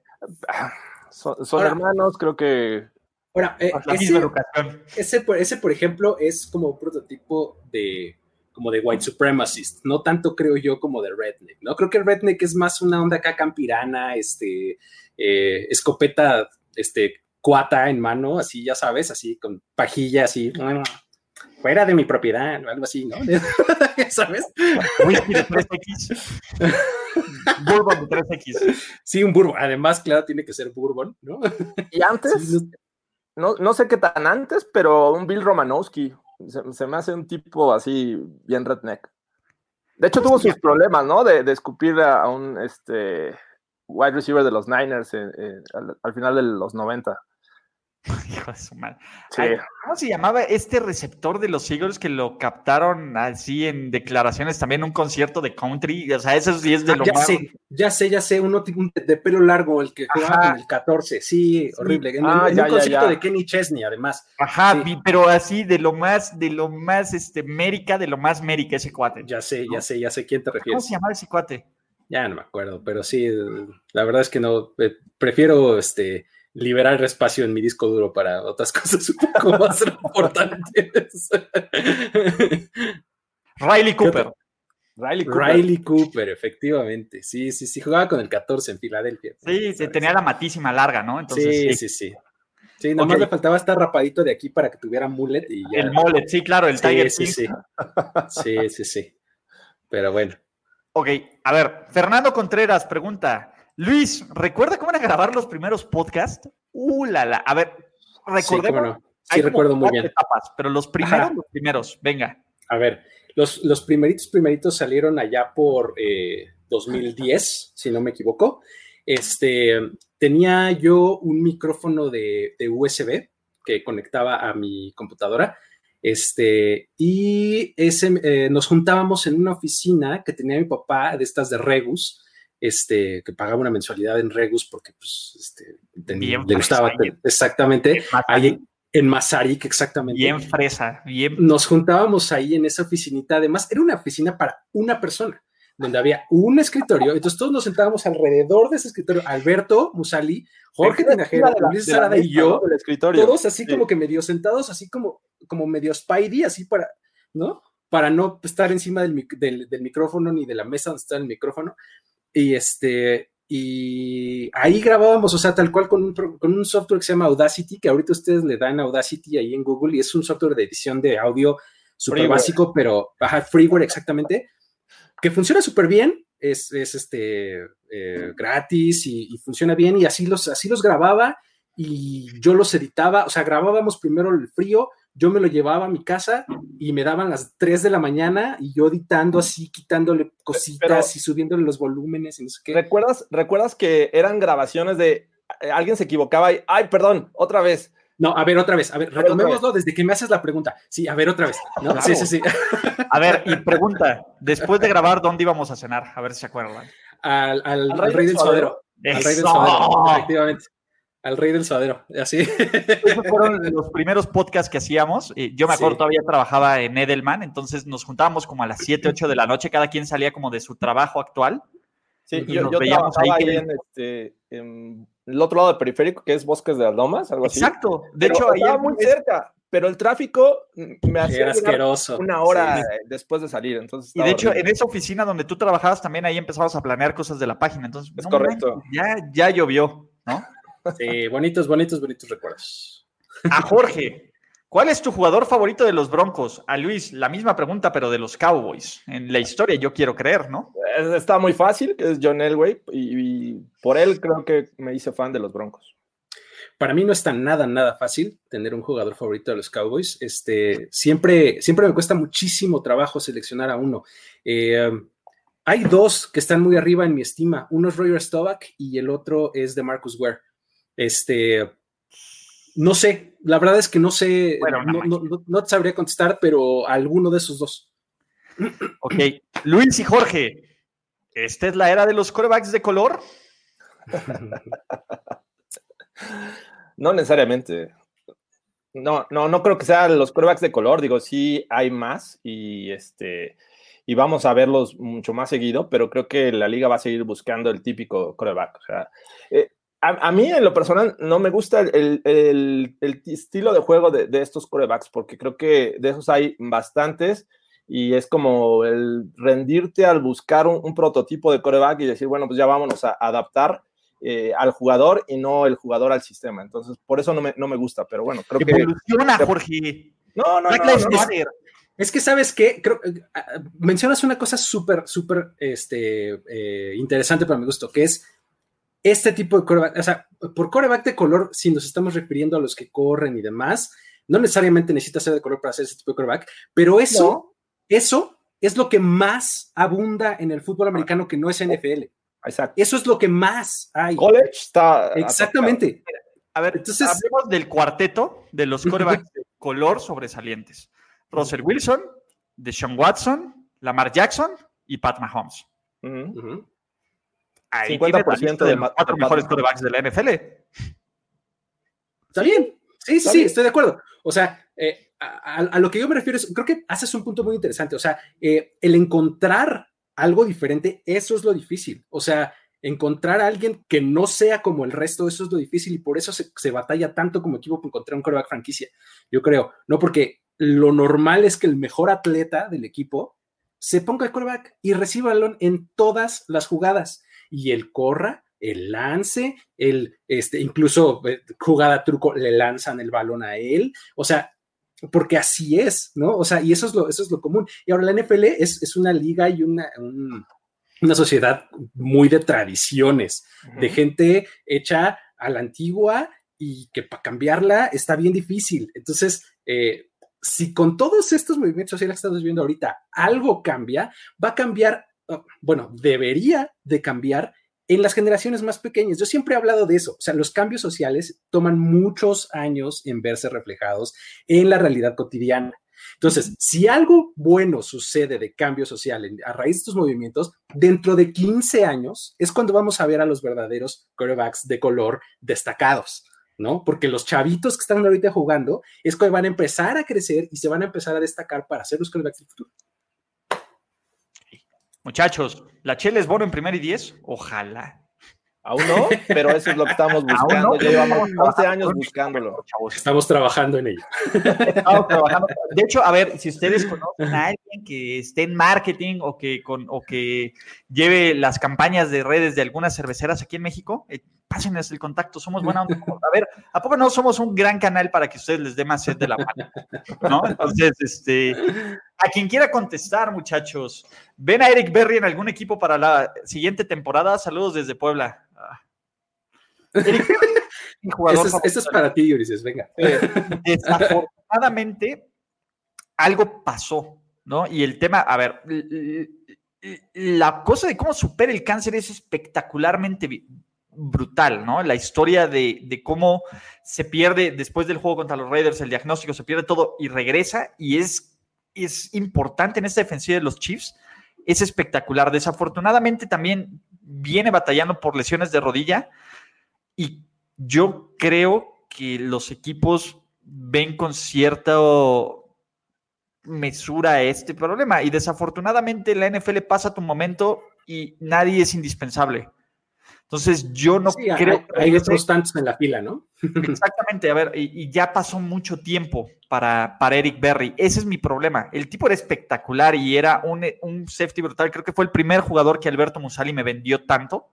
Son, hermanos, creo que. Ahora, eh, ese, ese, por ejemplo, es como un prototipo de como de white supremacist, no tanto creo yo como de redneck, ¿no? Creo que el redneck es más una onda acá campirana, este, eh, escopeta, este, cuata en mano, así, ya sabes, así, con pajilla, así, fuera de mi propiedad o algo así, ¿no? *laughs* ¿Sabes? Whisky de 3X. bourbon de 3X. Sí, un bourbon. Además, claro, tiene que ser bourbon, ¿no? Y antes, no, no sé qué tan antes, pero un Bill Romanowski. Se, me hace un tipo así bien redneck. De hecho, tuvo sus problemas, ¿no? De, de escupir a, un este, wide receiver de los Niners al, al, final de los 90. *laughs* Hijo de su madre. ¿Cómo se llamaba este receptor de los Eagles que lo captaron así en declaraciones también en un concierto de country? O sea, eso sí es de ah, lo ya Sé, ya sé, ya sé, uno de pelo largo, el que jugaba en el 14. Sí, horrible. En, ah, un concierto de Kenny Chesney, además. Ajá, pero así de lo más, de lo más, este, Mérica, de lo más Mérica ese cuate. Ya sé, ya sé, ya sé quién te refieres. ¿Cómo se llamaba ese cuate? Ya no me acuerdo, pero sí, la verdad es que no, eh, prefiero, este liberar espacio en mi disco duro para otras *laughs* cosas un poco más *laughs* importantes. Riley Cooper. Riley Cooper. Riley Cooper, efectivamente. Sí, sí, sí, jugaba con el 14 en Filadelfia. Sí, tenía la matísima larga, ¿no? Entonces, sí, sí, sí. Sí, nomás le faltaba estar rapadito de aquí para que tuviera mullet y ya. El mullet, sí, claro, el Tiger sí, sí, sí. Sí, sí, Pero bueno. Ok, a ver, Fernando Contreras pregunta: Luis, ¿recuerda cómo era grabar los primeros podcasts? ¡Uh, la, la! A ver, recordemos. Sí, recuerdo muy bien. Etapas, pero los primeros, los primeros, venga. A ver, los, los primeritos, primeritos salieron allá por 2010, eh, si no me equivoco. Este, tenía yo un micrófono de, USB que conectaba a mi computadora. Este, y ese, eh, nos juntábamos en una oficina que tenía mi papá de estas de Regus, este, que pagaba una mensualidad en Regus porque pues, este, le gustaba exactamente. Ahí, En Masaryk, exactamente. Bien fresa, bien. Nos juntábamos ahí en esa oficinita. Además, era una oficina para una persona, donde había un escritorio. Entonces, todos nos sentábamos alrededor de ese escritorio. Alberto Musali, Jorge Tinajero, Luis Sarada y yo. Todos así como que medio sentados, así como, como medio Spidey, así para, ¿no? Para no estar encima del, del, del micrófono ni de la mesa donde está el micrófono. Y este, y ahí grabábamos, o sea, tal cual con un, con un, software que se llama Audacity, que ahorita ustedes le dan Audacity ahí en Google y es un software de edición de audio súper básico, pero baja freeware exactamente, que funciona súper bien, es, es este, eh, gratis y, y, funciona bien y así los, así los grababa y yo los editaba, o sea, grabábamos primero el frío, yo me lo llevaba a mi casa y me daban las 3 de la mañana y yo editando así, quitándole cositas y subiéndole los volúmenes y no sé qué. ¿Recuerdas, ¿Recuerdas que eran grabaciones de eh, alguien se equivocaba y, ay, perdón, otra vez? No, a ver, otra vez, a ver, retomémoslo desde que me haces la pregunta. Sí, a ver, otra vez. Sí, sí, sí. A ver, y pregunta, después de grabar, ¿dónde íbamos a cenar? A ver si se acuerdan. Al, al, al rey, del suadero. Al rey del suadero, efectivamente al rey del suadero, así. *laughs* Esos fueron los primeros podcasts que hacíamos. Yo me acuerdo, todavía trabajaba en Edelman, entonces nos juntábamos como a las 7, 8 de la noche, cada quien salía como de su trabajo actual. Sí, yo, yo trabajaba ahí, en, este, en, el otro lado del periférico, que es Bosques de las Lomas, algo así. Exacto. De hecho, ahí estaba muy cerca, pero el tráfico me hacía asqueroso. una hora sí. después de salir. Entonces y de hecho, horrible. en esa oficina donde tú trabajabas, también ahí empezamos a planear cosas de la página. Entonces, es no, correcto. Man, ya, ya llovió, ¿no? Sí, bonitos, bonitos, bonitos recuerdos. A Jorge, ¿cuál es tu jugador favorito de los Broncos? A Luis, la misma pregunta, pero de los Cowboys. En la historia, yo quiero creer, ¿no? Está muy fácil, que es John Elway, y, y por él creo que me hice fan de los Broncos. Para mí no está nada, nada fácil tener un jugador favorito de los Cowboys. Este, siempre, siempre me cuesta muchísimo trabajo seleccionar a uno. Eh, hay dos que están muy arriba en mi estima. Uno es Roger Staubach y el otro es de Marcus Ware. Este, no sé, la verdad es que no sé, bueno, no, no, no, no, te sabría contestar, pero alguno de esos dos. Ok, Luis y Jorge, ¿esta es la era de los corebacks de color? *laughs* no necesariamente. No, no, no creo que sean los corebacks de color, digo, sí hay más y este y vamos a verlos mucho más seguido, pero creo que la liga va a seguir buscando el típico coreback. O sea, eh, a, a, mí en lo personal no me gusta el, el, el estilo de juego de, de, estos corebacks, porque creo que de esos hay bastantes y es como el rendirte al buscar un, un prototipo de coreback y decir, bueno, pues ya vámonos a adaptar eh, al jugador y no el jugador al sistema. Entonces, por eso no me, no me gusta, pero bueno, creo que... Evoluciona, Jorge. No, no, no, no, no. Es que, ¿sabes qué? Creo, uh, mencionas una cosa súper, súper este, eh, interesante para mi gusto, que es este tipo de coreback, o sea, por coreback de color, si nos estamos refiriendo a los que corren y demás, no necesariamente necesita ser de color para hacer ese tipo de coreback, pero eso, no. eso es lo que más abunda en el fútbol americano que no es NFL. Exacto. Eso es lo que más hay. College está. Exactamente. A ver, entonces hablemos del cuarteto de los corebacks *laughs* de color sobresalientes. Russell Wilson, Deshaun Watson, Lamar Jackson y Pat Mahomes. Uh. -huh. Ahí 50% de los cuatro mejores corebacks de la NFL. Está bien. Sí, sí, sí, estoy de acuerdo. O sea, eh, a, a, lo que yo me refiero es, creo que haces un punto muy interesante. O sea, eh, el encontrar algo diferente, eso es lo difícil. O sea, encontrar a alguien que no sea como el resto, eso es lo difícil y por eso se, se batalla tanto como equipo para encontrar un coreback franquicia. Yo creo, no porque lo normal es que el mejor atleta del equipo se ponga el coreback y reciba el balón en todas las jugadas y él corra, el lance, el, este, incluso eh, jugada truco, le lanzan el balón a él, o sea, porque así es, ¿no? O sea, y eso es lo, eso es lo común. Y ahora la NFL es, es una liga y una, un, una sociedad muy de tradiciones, uh -huh. de gente hecha a la antigua y que para cambiarla está bien difícil. Entonces, eh, si con todos estos movimientos sociales que estamos viendo ahorita algo cambia, va a cambiar, bueno, debería de cambiar en las generaciones más pequeñas. Yo siempre he hablado de eso. O sea, los cambios sociales toman muchos años en verse reflejados en la realidad cotidiana. Entonces, si algo bueno sucede de cambio social a raíz de estos movimientos, dentro de 15 años es cuando vamos a ver a los verdaderos quarterbacks de color destacados. ¿no? Porque los chavitos que están ahorita jugando es que van a empezar a crecer y se van a empezar a destacar para ser los quarterbacks del futuro. Muchachos, ¿la Chela es Bono en primer y diez? Ojalá. Aún no, pero eso es lo que estamos *laughs* buscando. llevamos 11 años buscándolo. Estamos trabajando en ello. Estamos trabajando. De hecho, a ver, si ustedes conocen a alguien que esté en marketing o que, con, o que lleve las campañas de redes de algunas cerveceras aquí en México, pásenles el contacto. Somos buena onda. *laughs* A ver, ¿a poco no somos un gran canal para que ustedes les dé más sed de la mano? ¿No? Entonces, este, a quien quiera contestar, muchachos, ¿ven a Eric Berry en algún equipo para la siguiente temporada? Saludos desde Puebla. Esto es, *laughs* para ti, Ulises, venga. Eh, desafortunadamente, algo pasó, ¿no? Y el tema, a ver, la cosa de cómo supera el cáncer es espectacularmente brutal, ¿no? La historia de, cómo se pierde después del juego contra los Raiders, el diagnóstico, se pierde todo y regresa y es, es importante en esta defensiva de los Chiefs, es espectacular. Desafortunadamente también viene batallando por lesiones de rodilla y yo creo que los equipos ven con cierta mesura este problema y desafortunadamente la NFL pasa tu momento y nadie es indispensable. Entonces yo no creo... Hay, hay otros tantos en la fila, ¿no? Exactamente, a ver, y, ya pasó mucho tiempo para, para Eric Berry. Ese es mi problema. El tipo era espectacular y era un, un safety brutal. Creo que fue el primer jugador que Alberto Musali me vendió tanto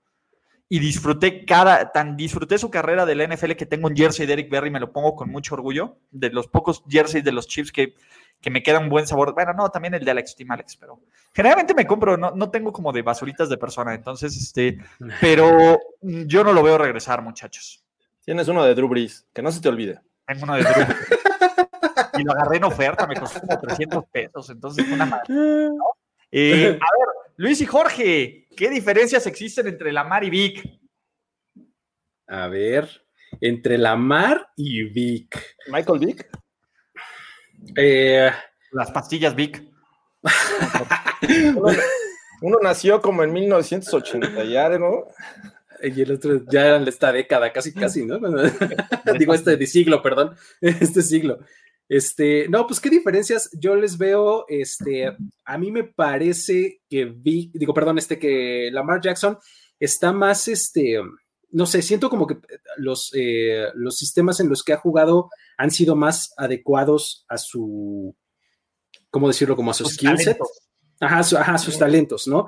y disfruté cada, tan disfruté su carrera de la NFL que tengo un jersey de Eric Berry, me lo pongo con mucho orgullo, de los pocos jerseys de los Chiefs que, que me queda un buen sabor. Bueno, no, también el de Alex Team Alex, pero generalmente me compro, no, no tengo como de basuritas de persona, entonces, este, *laughs* pero yo no lo veo regresar, muchachos. Tienes uno de Drew Brees, que no se te olvide. Tengo uno de Drew y lo agarré en oferta, me costó como 300 pesos, entonces fue una madre. Eh, a ver, Luis y Jorge, ¿qué diferencias existen entre la Mar y Vic? A ver, entre la Mar y Vic. Michael Vic. Eh, Las pastillas Vic. *laughs* uno, nació como en 1980 ya, ¿no? Y el otro ya en esta década, casi, casi, ¿no? *laughs* Digo, este siglo, perdón, *laughs* este siglo. Este, no, pues qué diferencias yo les veo, este, a mí me parece que vi, digo, perdón, este, que Lamar Jackson está más, este, no sé, siento como que los, eh, los sistemas en los que ha jugado han sido más adecuados a su, ¿cómo decirlo? Como a sus skill Ajá, sus talentos, ¿no?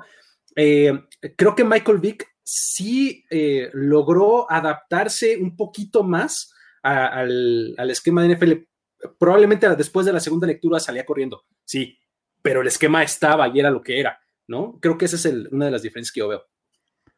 Eh, creo que Michael Vick sí eh, logró adaptarse un poquito más al, al, esquema de NFL probablemente después de la segunda lectura salía corriendo, sí, pero el esquema estaba y era lo que era, ¿no? Creo que esa es una de las diferencias que yo veo.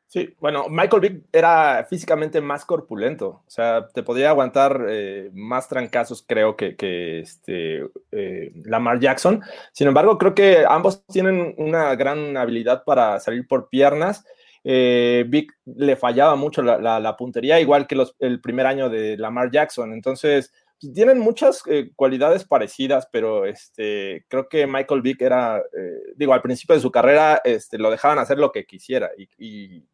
Sí, bueno, Michael Vick era físicamente más corpulento, o sea, te podía aguantar eh, más trancazos, creo, que, que este, eh, Lamar Jackson. Sin embargo, creo que ambos tienen una gran habilidad para salir por piernas. Eh, Vic le fallaba mucho la, puntería, igual que el primer año de Lamar Jackson. Entonces, tienen muchas eh, cualidades parecidas, pero este, creo que Michael Vick era, eh, digo, al principio de su carrera este, lo dejaban hacer lo que quisiera y,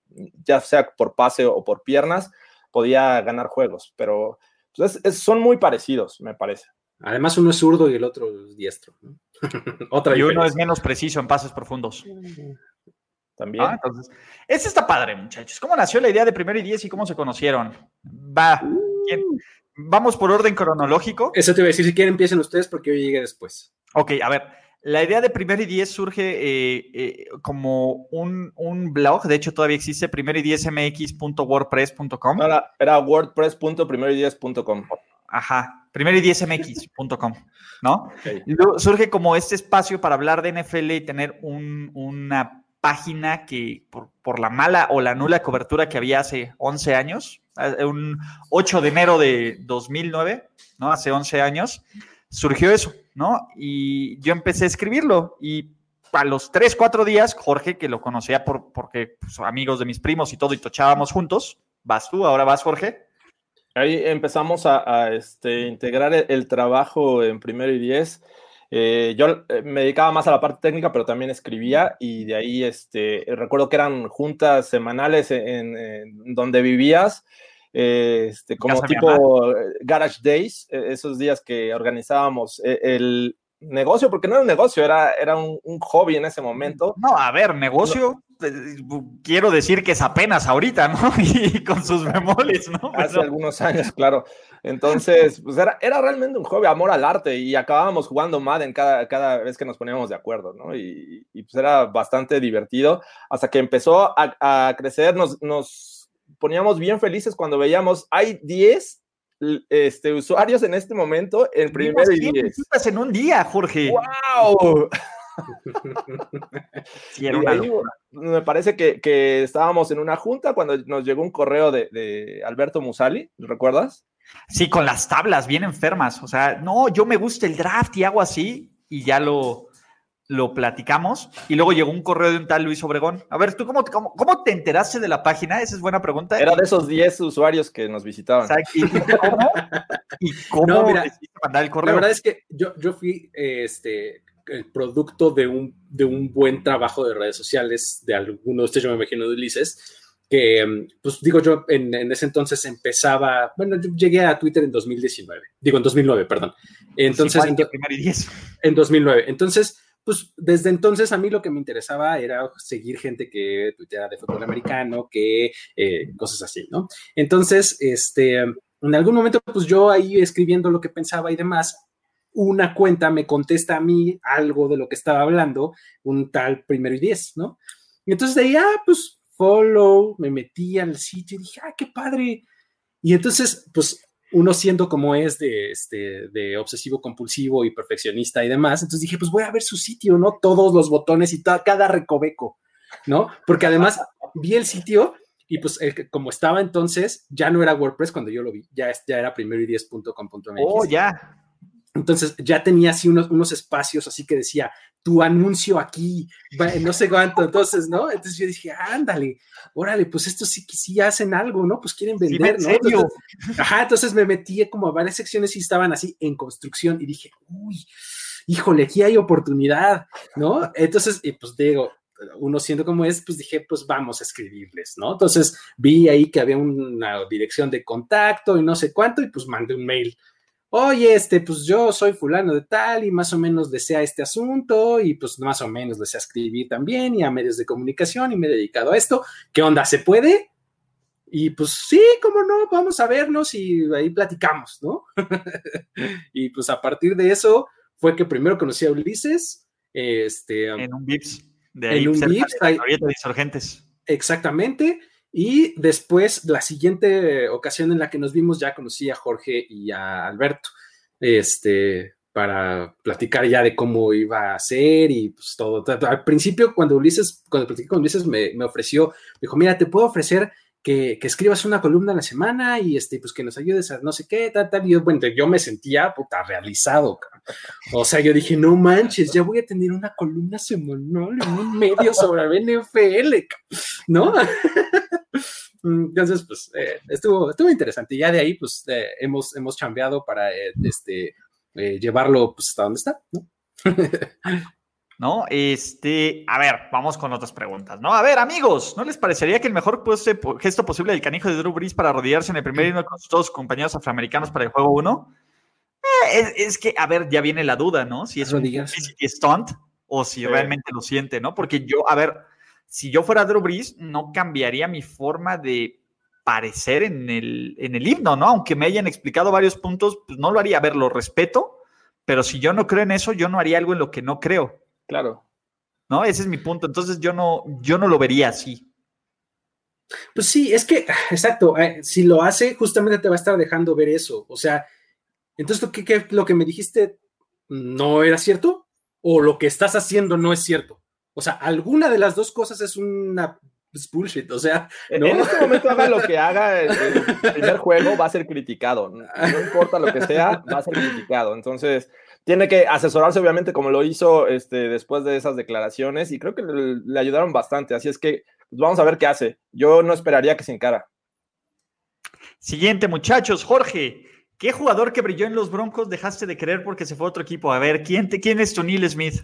ya sea por pase o por piernas, podía ganar juegos, pero pues, son muy parecidos, me parece. Además, uno es zurdo y el otro es diestro. *laughs* Otra y uno es menos preciso en pases profundos. También. Ah, entonces, ese está padre, muchachos. ¿Cómo nació la idea de primero y diez y cómo se conocieron? Va. ¿Quién? Vamos por orden cronológico. Eso te iba a decir, si quieren empiecen ustedes porque yo llegué después. Ok, a ver, la idea de Primer y Diez surge eh, eh, como un, blog, de hecho todavía existe, primer y diez mx.wordpress.com. Era, era wordpress.primero Ajá, primer y diez mx.com, ¿no? surge como este espacio para hablar de NFL y tener una página que por, por, la mala o la nula cobertura que había hace 11 años, un 8 de enero de 2009, ¿no? Hace 11 años, surgió eso, ¿no? Y yo empecé a escribirlo y a los 3, 4 días, Jorge, que lo conocía por, porque pues, amigos de mis primos y todo, y tochábamos juntos, vas tú, ahora vas Jorge. Ahí empezamos a, este, integrar el, trabajo en primero y diez. Eh, yo eh, me dedicaba más a la parte técnica, pero también escribía y de ahí este, recuerdo que eran juntas semanales en donde vivías este, como tipo Garage Days, e, esos días que organizábamos e, el negocio, porque no era un negocio, era, era un, hobby en ese momento. No, a ver, negocio, eh, quiero decir que es apenas ahorita, ¿no? *laughs* Y con sus memorias, ¿no? Hace algunos años, claro. Entonces, pues era, era realmente un hobby, amor al arte, y acabábamos jugando Madden cada, cada vez que nos poníamos de acuerdo, ¿no? Y, pues era bastante divertido, hasta que empezó a, a crecer, nos, nos poníamos bien felices cuando veíamos, hay 10 este, usuarios en este momento en primero y 10. en un día, Jorge. ¡Wow! *laughs* me parece que, estábamos en una junta cuando nos llegó un correo de, Alberto Musali, ¿recuerdas? Sí, con las tablas bien enfermas. O sea, no, yo me gusta el draft y hago así y ya lo, lo platicamos. Y luego llegó un correo de un tal Luis Obregón. A ver, ¿tú cómo, cómo, te enteraste de la página? Esa es buena pregunta. Era de esos 10 usuarios que nos visitaban. ¿Y cómo, ¿Y *laughs* cómo no, mandar el correo? La verdad es que yo, yo fui este, el producto de un, de un buen trabajo de redes sociales de alguno de ustedes, yo me imagino de Ulises, que, pues digo yo, en, ese entonces empezaba, bueno, yo llegué a Twitter en 2019, digo en 2009, perdón. Entonces, en, en 2009. Entonces, pues desde entonces a mí lo que me interesaba era seguir gente que tuiteara de fútbol americano, que eh, cosas así, ¿no? Entonces, este, en algún momento, pues yo ahí escribiendo lo que pensaba y demás, una cuenta me contesta a mí algo de lo que estaba hablando, un tal primero y diez, ¿no? Y entonces de ahí, ah, pues follow, me metí al sitio y dije, ah, qué padre. Y entonces, pues uno siendo como es de, este, de obsesivo compulsivo y perfeccionista y demás, entonces dije, pues voy a ver su sitio, ¿no? Todos los botones y cada recoveco, ¿no? Porque además vi el sitio y pues como estaba entonces, ya no era WordPress cuando yo lo vi, ya, ya era primero y 10.com.mx. Oh, ya. Entonces ya tenía así unos, unos espacios así que decía, tu anuncio aquí, no sé cuánto, entonces, ¿no? Entonces yo dije, ándale, órale, pues esto sí, sí hacen algo, ¿no? Pues quieren vender, ¿no? Entonces, ajá, entonces me metí como a varias secciones y estaban así en construcción y dije, uy, híjole, aquí hay oportunidad, ¿no? Entonces, y pues digo, uno siendo como es, pues dije, pues vamos a escribirles, ¿no? Entonces vi ahí que había una dirección de contacto y no sé cuánto y pues mandé un mail oye, este, pues yo soy fulano de tal y más o menos desea este asunto y pues más o menos desea escribir también y a medios de comunicación y me he dedicado a esto. ¿Qué onda? ¿Se puede? Y pues sí, cómo no, vamos a vernos y ahí platicamos, ¿no? *laughs* y pues a partir de eso fue que primero conocí a Ulises. Este, en un VIPS. De ahí, en un VIPS. De. Exactamente. Y después, la siguiente ocasión en la que nos vimos, ya conocí a Jorge y a Alberto, este, para platicar ya de cómo iba a ser y pues todo. Al principio, cuando Ulises, cuando platiqué con Ulises, me, me ofreció, dijo, mira, te puedo ofrecer que, que, escribas una columna a la semana y este, pues que nos ayudes a no sé qué, tal, tal. Y yo, bueno, yo me sentía puta realizado. O sea, yo dije, no manches, ya voy a tener una columna semanal en un medio sobre el NFL, ¿no? *laughs* Entonces, pues eh, estuvo, estuvo interesante. Y ya de ahí, pues eh, hemos, hemos chambeado para eh, este, llevarlo pues, hasta donde está, ¿no? *laughs* ¿no? Este, a ver, vamos con otras preguntas, ¿no? A ver, amigos, ¿no les parecería que el mejor gesto posible del canijo de Drew Brees para arrodillarse en el primer himno con sus dos compañeros afroamericanos para el juego 1? Eh, es, que, a ver, ya viene la duda, ¿no? Si es un stunt o si realmente lo siente, ¿no? Porque yo, a ver, si yo fuera Drew Brees, no cambiaría mi forma de parecer en el, en el himno, ¿no? Aunque me hayan explicado varios puntos, pues no lo haría. A ver, lo respeto, pero si yo no creo en eso, yo no haría algo en lo que no creo. Claro. ¿No? Ese es mi punto. Entonces yo no, yo no lo vería así. Pues sí, es que, exacto, eh, si lo hace, justamente te va a estar dejando ver eso. O sea, entonces, ¿qué, qué, lo que me dijiste no era cierto? ¿O lo que estás haciendo no es cierto? O sea, alguna de las dos cosas es una bullshit, o sea, en este momento haga lo que haga, *laughs* el, el, primer juego va a ser criticado, no importa lo que sea, va a ser criticado, entonces tiene que asesorarse, obviamente, como lo hizo este, después de esas declaraciones, y creo que le, ayudaron bastante. Así es que pues, vamos a ver qué hace. Yo no esperaría que se encara. Siguiente, muchachos. Jorge, ¿qué jugador que brilló en los Broncos dejaste de creer porque se fue a otro equipo? A ver, ¿quién, te, quién es tu Neil Smith?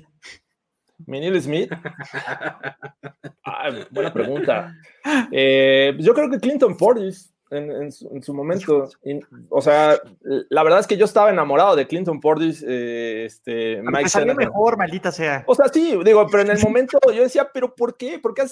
¿Mi Neil Smith? *laughs* buena pregunta. Eh, yo creo que Clinton Fordis en, su, momento. o sea, la verdad es que yo estaba enamorado de Clinton Portis. Eh, este, Mike salió mejor, maldita sea. O sea, sí, digo, pero en el momento yo decía, ¿pero por qué? ¿Por qué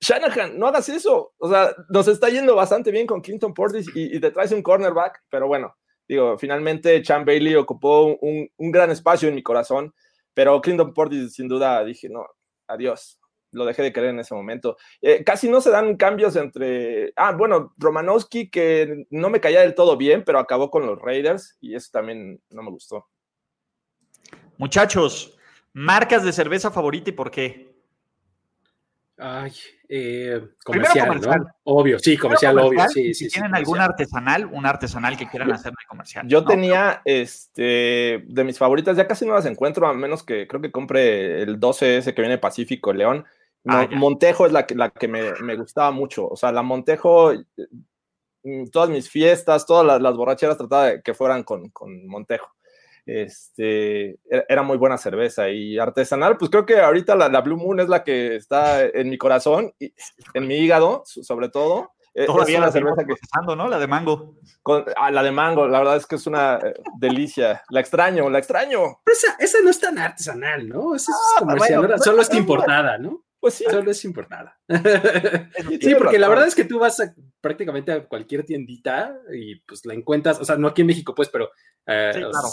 Shanahan, no hagas eso. O sea, nos está yendo bastante bien con Clinton Portis y, te traes un cornerback, pero bueno, digo, finalmente Chan Bailey ocupó un, un gran espacio en mi corazón, pero Clinton Portis sin duda dije, no, adiós lo dejé de creer en ese momento. Eh, casi no se dan cambios entre. Ah, bueno, Romanowski, que no me caía del todo bien, pero acabó con los Raiders y eso también no me gustó. Muchachos, marcas de cerveza favorita y por qué. Ay, eh, comercial, ¿no? Obvio, sí, comercial, obvio. Sí, si tienen algún artesanal, un artesanal que quieran hacer de comercial. Yo tenía, este, de mis favoritas, ya casi no las encuentro, a menos que creo que compre el 12S que viene Pacífico León. Ah, Montejo es la que, la que me, gustaba mucho. O sea, la Montejo, mm, todas mis fiestas, todas las, borracheras trataba de que fueran con, Montejo. Este, era muy buena cerveza y artesanal, pues creo que ahorita la, Blue Moon es la que está en mi corazón, y en mi hígado, sobre todo. E, Todavía la cerveza que ¿no? La de mango. Con, ah, la de mango, la verdad es que es una eh, delicia. La extraño, la extraño. Pero esa, no es tan artesanal, ¿no? Esa es ah, comercial, solo es importada, ¿no? Pues sí. Solo es importada. *laughs* sí, porque la verdad es que tú vas prácticamente a cualquier tiendita y pues la encuentras, o sea, no aquí en México, pues, pero. Eh, sí, claro.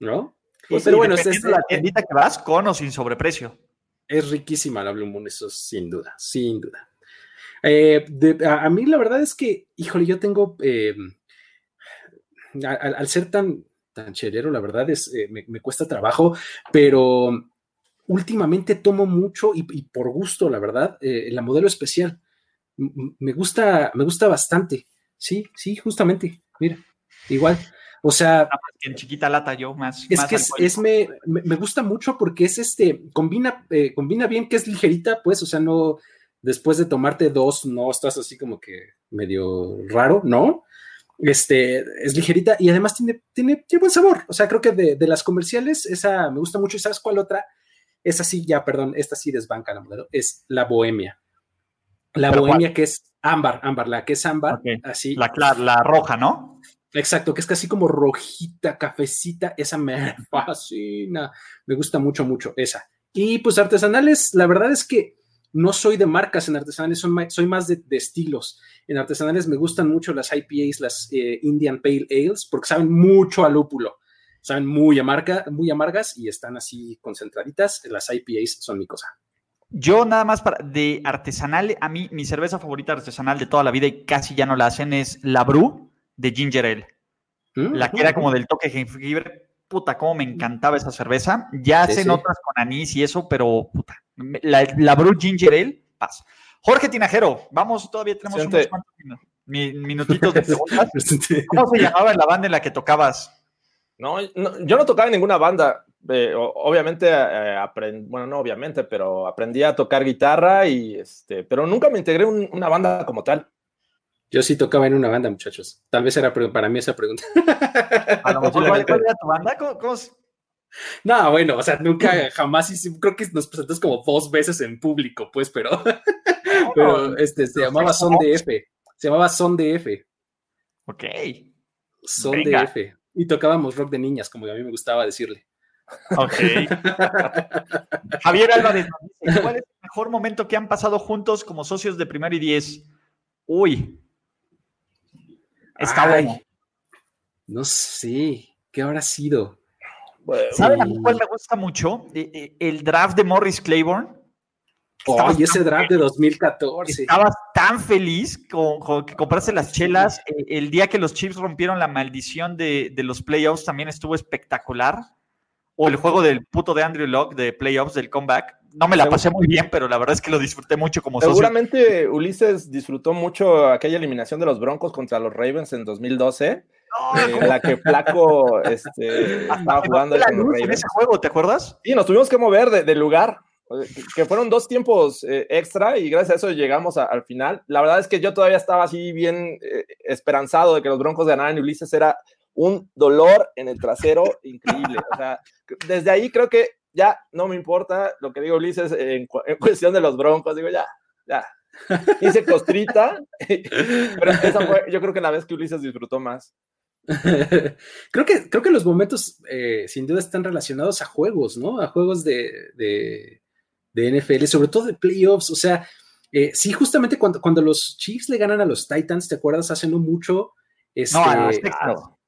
¿No? Pues, pero bueno, es la tiendita que vas con o sin sobreprecio. Es riquísima la Blue Moon, eso sin duda, sin duda. Eh, a, mí la verdad es que, híjole, yo tengo, eh, al, ser tan, tan cherero, la verdad es, me, me, cuesta trabajo, pero últimamente tomo mucho y, por gusto, la verdad, eh, la modelo especial. me gusta, me gusta bastante. Sí, sí, justamente. Mira, igual. O sea. En chiquita lata yo más. Es que es, me, me, gusta mucho porque es este, combina, eh, combina bien que es ligerita, pues, o sea, no, después de tomarte dos, no estás así como que medio raro, ¿no? Este, es ligerita y además tiene, tiene, tiene buen sabor. O sea, creo que de, de, las comerciales, esa me gusta mucho. ¿Y sabes cuál otra? Esa sí, ya, perdón, esta sí desbanca la modelo, es la bohemia. La bohemia que es ámbar, ámbar, la que es ámbar, así. La, la roja, ¿no? Exacto, que es casi como rojita, cafecita, esa me *laughs* fascina, me gusta mucho, mucho esa. Y pues artesanales, la verdad es que no soy de marcas en artesanales, soy más, de, estilos. En artesanales me gustan mucho las IPAs, las eh, Indian Pale Ales, porque saben mucho a lúpulo saben muy, amarga, muy amargas y están así concentraditas. Las IPAs son mi cosa. Yo nada más para, de artesanal, a mí mi cerveza favorita artesanal de toda la vida y casi ya no la hacen es la Bru de Ginger Ale. Mm, la que era como del toque jengibre. Puta, cómo me encantaba esa cerveza. Ya hacen otras con anís y eso, pero puta, la, la Bru Ginger Ale, paz. Jorge Tinajero, vamos, todavía tenemos unos cuantos minutitos de preguntas. *laughs* ¿Cómo se llamaba la banda en la que tocabas? No, yo no tocaba en ninguna banda. Eh, obviamente, eh, bueno, no obviamente, pero aprendí a tocar guitarra y este, pero nunca me integré en una banda como tal. Yo sí tocaba en una banda, muchachos. Tal vez era para mí esa pregunta. *laughs* ¿cuál, era tu banda? No, bueno, o sea, nunca, jamás, creo que nos presentamos como dos veces en público, pues, pero, *laughs* pero este, se llamaba Son DF. Se llamaba Son DF. Ok. Son DF. Y tocábamos rock de niñas, como a mí me gustaba decirle. Ok. *laughs* Javier Álvarez, ¿cuál es el mejor momento que han pasado juntos como socios de primero y diez? Uy. Está bueno. No sé, ¿qué habrá sido? ¿Saben a mí cuál me gusta mucho? Eh, eh, el draft de Morris Claiborne. Oh, y ese draft de 2014. Estabas tan feliz con, que compraste las chelas. Eh, el día que los Chiefs rompieron la maldición de, los playoffs también estuvo espectacular. O el juego del puto de Andrew Locke de playoffs, del comeback. No me la pasé muy bien, pero la verdad es que lo disfruté mucho como Seguramente Ulises disfrutó mucho aquella eliminación de los Broncos contra los Ravens en 2012. Eh, en la que Flaco este, estaba jugando en ese juego, ¿te acuerdas? Sí, nos tuvimos que mover de lugar que fueron dos tiempos eh, extra y gracias a eso llegamos al final. La verdad es que yo todavía estaba así bien eh, esperanzado de que los Broncos ganaran y Ulises era un dolor en el trasero increíble. O sea, desde ahí creo que ya no me importa lo que diga Ulises en, cuestión de los Broncos. Digo, ya, ya, *laughs* hice costrita, *laughs* pero esa fue, yo creo que la vez que Ulises disfrutó más. *laughs* creo, que, creo que los momentos eh, sin duda están relacionados a juegos, ¿no? A juegos de, de, NFL, sobre todo de playoffs. O sea, eh, sí, justamente cuando, cuando los Chiefs le ganan a los Titans, ¿te acuerdas? Hace no mucho. Este, no,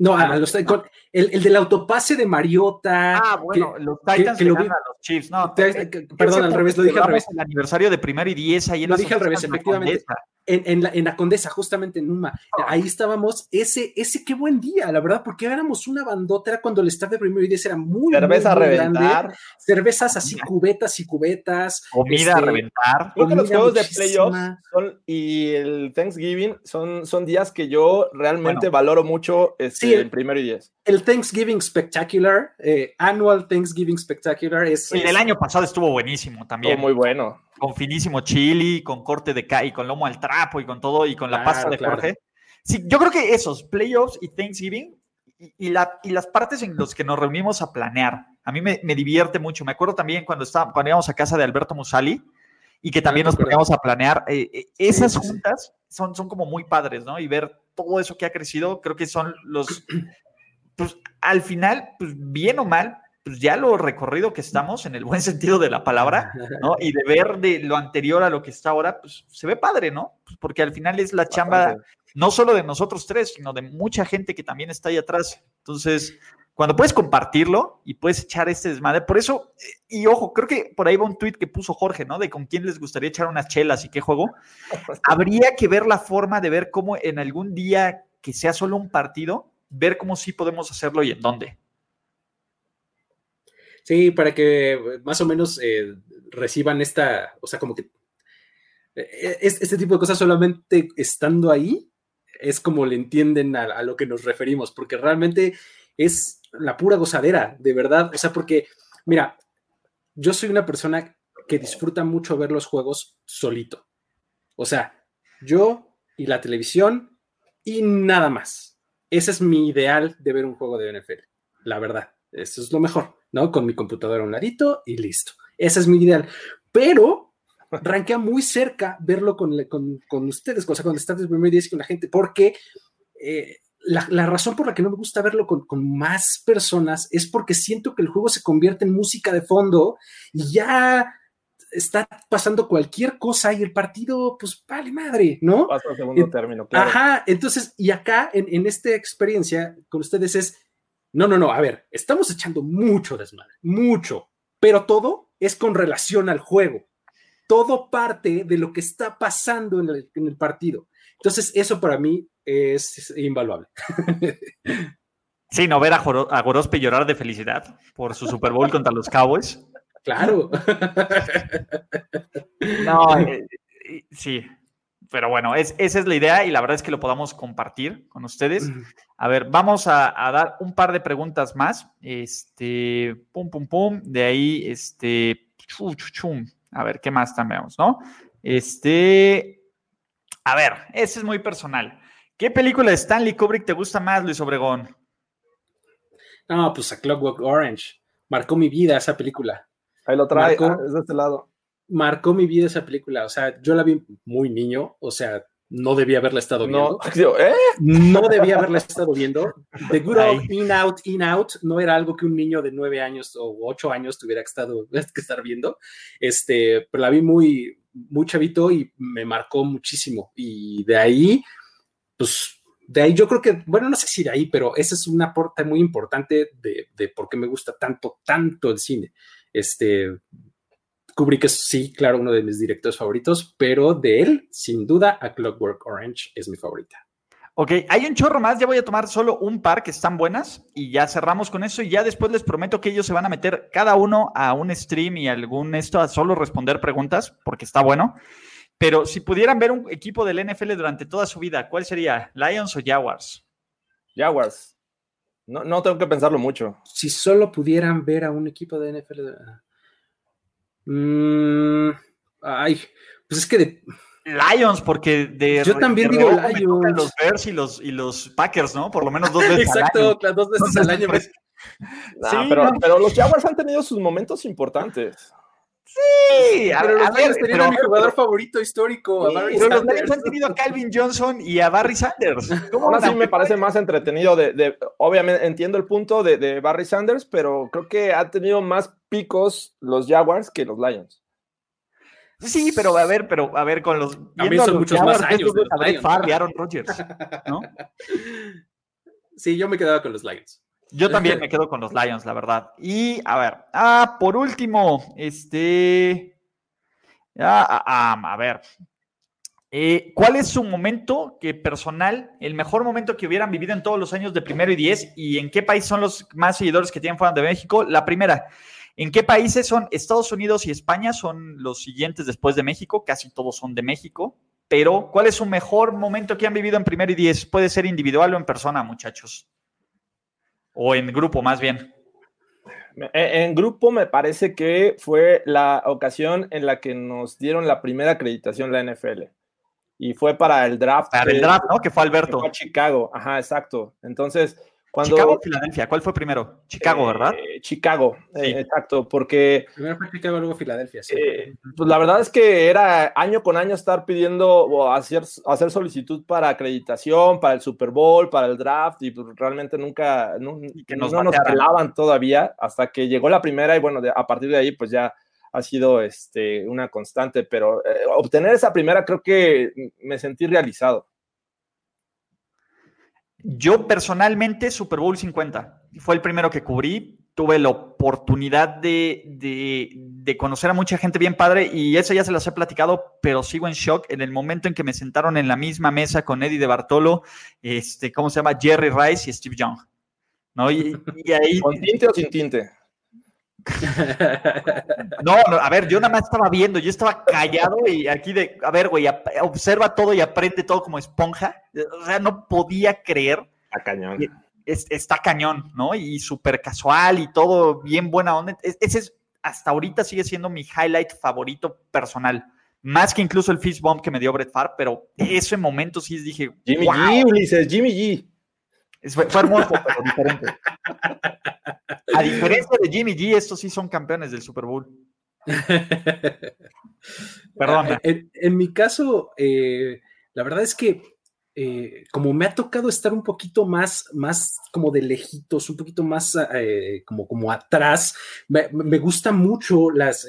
no, a, los, el, el, del autopase de Mariota. Ah, bueno, los Titans que, lo vi, a los Chiefs. No, perdón, al revés, lo dije al revés. El aniversario de primero y diez ahí en Lo dije al revés, efectivamente. En, en, la, en, la, Condesa, justamente en Numa. Oh. Ahí estábamos. Ese, ese, qué buen día, la verdad, porque éramos una bandota. Era cuando el staff de primero y diez era muy, Cerveza muy, muy grande. Cervezas así, cubetas y cubetas. Comida este, a reventar. Creo que los juegos de playoffs son, y el Thanksgiving son, son días que yo realmente bueno, valoro mucho este, sí, el, el, primero y diez. El Thanksgiving Spectacular, eh, Annual Thanksgiving Spectacular, es. El del año pasado estuvo buenísimo también. Estuvo muy bueno con finísimo chili, con corte de y con lomo al trapo y con todo, y con la claro, pasta de claro. Jorge. Sí, yo creo que esos playoffs y Thanksgiving y, y, la, y, las partes en las que nos reunimos a planear, a mí me, me divierte mucho. Me acuerdo también cuando, estaba, cuando íbamos a casa de Alberto Musali y que también nos poníamos a planear. Eh, esas sí, juntas. Son, son como muy padres, ¿no? Y ver todo eso que ha crecido, creo que son los, *clears throat* pues al final, pues bien o mal, pues ya lo recorrido que estamos, en el buen *laughs* sentido de la palabra, ¿no? *laughs* Y de ver de lo anterior a lo que está ahora, pues se ve padre, ¿no? Pues porque al final es la chamba no solo de nosotros tres, sino de mucha gente que también está ahí atrás. Entonces, cuando puedes compartirlo y puedes echar este desmadre, por eso, y ojo, creo que por ahí va un tweet que puso Jorge, ¿no? De con quién les gustaría echar unas chelas y qué juego. *laughs* Habría que ver la forma de ver cómo en algún día que sea solo un partido, ver cómo sí podemos hacerlo y en dónde. Sí, para que más o menos eh, reciban esta, o sea, como que eh, es, este tipo de cosas solamente estando ahí es como le entienden a, a, lo que nos referimos, porque realmente es la pura gozadera, de verdad. O sea, porque, mira, yo soy una persona que disfruta mucho ver los juegos solito. O sea, yo y la televisión y nada más. Ese es mi ideal de ver un juego de NFL, la verdad. Eso es lo mejor. ¿no? Con mi computadora a un ladito y listo. Ese es mi ideal. Pero ranquea muy cerca verlo con, con, con ustedes, o sea, cuando estás desde primer día con la gente, porque eh, la, la, razón por la que no me gusta verlo con, con, más personas es porque siento que el juego se convierte en música de fondo y ya está pasando cualquier cosa y el partido, pues vale madre, ¿no? Pasa a segundo término, claro. Ajá, entonces, y acá en, en esta experiencia con ustedes es no, no, no, a ver, estamos echando mucho desmadre, mucho, pero todo es con relación al juego. Todo parte de lo que está pasando en el, en el partido. Entonces, eso para mí es invaluable. *laughs* Sí, no ver a, Gorospe llorar de felicidad por su Super Bowl contra los Cowboys. Claro. *laughs* No, eh, sí, pero bueno, es, esa es la idea y la verdad es que lo podamos compartir con ustedes. A ver, vamos a, a, dar un par de preguntas más. Este, pum, pum, pum. De ahí, este, chum, chum. A ver, ¿qué más también ¿no? Este, a ver, ese es muy personal. ¿Qué película de Stanley Kubrick te gusta más, Luis Obregón? No, pues a Clockwork Orange. Marcó mi vida esa película. Ahí lo trae, Marcó, ah, es de este lado marcó mi vida esa película. O sea, yo la vi muy niño, o sea, no debía haberla estado viendo. *laughs* No, ¿eh? no debía haberla estado viendo. The Good Old In Out, In Out no era algo que un niño de nueve años o ocho años tuviera que, estado, *laughs* que estar viendo. Este, pero la vi muy, muy chavito y me marcó muchísimo. Y de ahí, pues, de ahí yo creo que, bueno, no sé si de ahí, pero ese es un aporte muy importante de, por qué me gusta tanto, tanto el cine. Este, Kubrick es, sí, claro, uno de mis directores favoritos, pero de él, sin duda, A Clockwork Orange es mi favorita. Ok, hay un chorro más, ya voy a tomar solo un par que están buenas y ya cerramos con eso y ya después les prometo que ellos se van a meter cada uno a un stream y algún esto a solo responder preguntas porque está bueno. Pero si pudieran ver un equipo del NFL durante toda su vida, ¿cuál sería? ¿Lions o Jaguars? Jaguars. No, no tengo que pensarlo mucho. Si solo pudieran ver a un equipo de NFL. Mm, ay, pues es que de. Lions, porque de. Yo también de digo Lions. Los Bears y los, y los Packers, ¿no? Por lo menos dos *laughs* veces Exacto, al año. dos veces al año. Nah, sí, pero, no. pero, los Jaguars han tenido sus momentos importantes. Sí, a, pero a ver, pero, mi jugador favorito histórico. a Barry pero Sanders. los han tenido a Calvin Johnson y a Barry Sanders. *laughs* ¿Cómo así me parece más entretenido. De, de, obviamente entiendo el punto de, de, Barry Sanders, pero creo que ha tenido más picos los Jaguars que los Lions. Sí, pero a ver, pero a ver, con los. También son muchos más años. De los Aaron Rodgers, ¿no? *laughs* Sí, yo me quedaba con los Lions. Yo también me quedo con los Lions, la verdad. Y a ver, ah, por último, este. Ah, ah, a ver. Eh, ¿Cuál es su momento que personal, el mejor momento que hubieran vivido en todos los años de primero y diez? ¿Y en qué país son los más seguidores que tienen fuera de México? La primera, ¿en qué países son Estados Unidos y España? Son los siguientes después de México, casi todos son de México. Pero, ¿cuál es su mejor momento que han vivido en primero y diez? Puede ser individual o en persona, muchachos. O en grupo, más bien. En grupo me parece que fue la ocasión en la que nos dieron la primera acreditación la NFL. Y fue para el draft. Para el draft, ¿no? Que fue Alberto. Que fue a Chicago, ajá, exacto. Entonces, Chicago o Filadelfia, ¿cuál fue primero? Chicago, ¿verdad? Eh, Chicago, eh, exacto, porque... Primero fue Chicago, luego Filadelfia, sí. Eh, pues la verdad es que era año con año estar pidiendo o hacer, hacer solicitud para acreditación, para el Super Bowl, para el draft, y pues realmente nunca, no, que nos, no nos pelaban todavía, hasta que llegó la primera y bueno, a partir de ahí pues ya ha sido este, una constante, pero obtener esa primera creo que me sentí realizado. Yo personalmente, Super Bowl 50, fue el primero que cubrí. Tuve la oportunidad de, conocer a mucha gente bien padre y eso ya se las he platicado, pero sigo en shock en el momento en que me sentaron en la misma mesa con Eddie de Bartolo, este, ¿cómo se llama? Jerry Rice y Steve Young. ¿no? Y, ahí... ¿Con tinte o sin tinte? *laughs* No, no, a ver, yo nada más estaba viendo, yo estaba callado y aquí de, a ver, güey, observa todo y aprende todo como esponja. O sea, no podía creer. Está cañón. está cañón, ¿no? Y súper casual y todo bien buena onda. Ese es, hasta ahorita sigue siendo mi highlight favorito personal. Más que incluso el fist bump que me dio Brett Favre, pero ese momento sí dije. Jimmy G, Ulises, Jimmy G. Fue, hermoso, pero diferente. A diferencia de Jimmy G, estos sí son campeones del Super Bowl. *laughs* Perdón. Ah, en, mi caso, eh, la verdad es que eh, como me ha tocado estar un poquito más, más como de lejitos, un poquito más eh, como, como atrás, me, me gusta mucho las,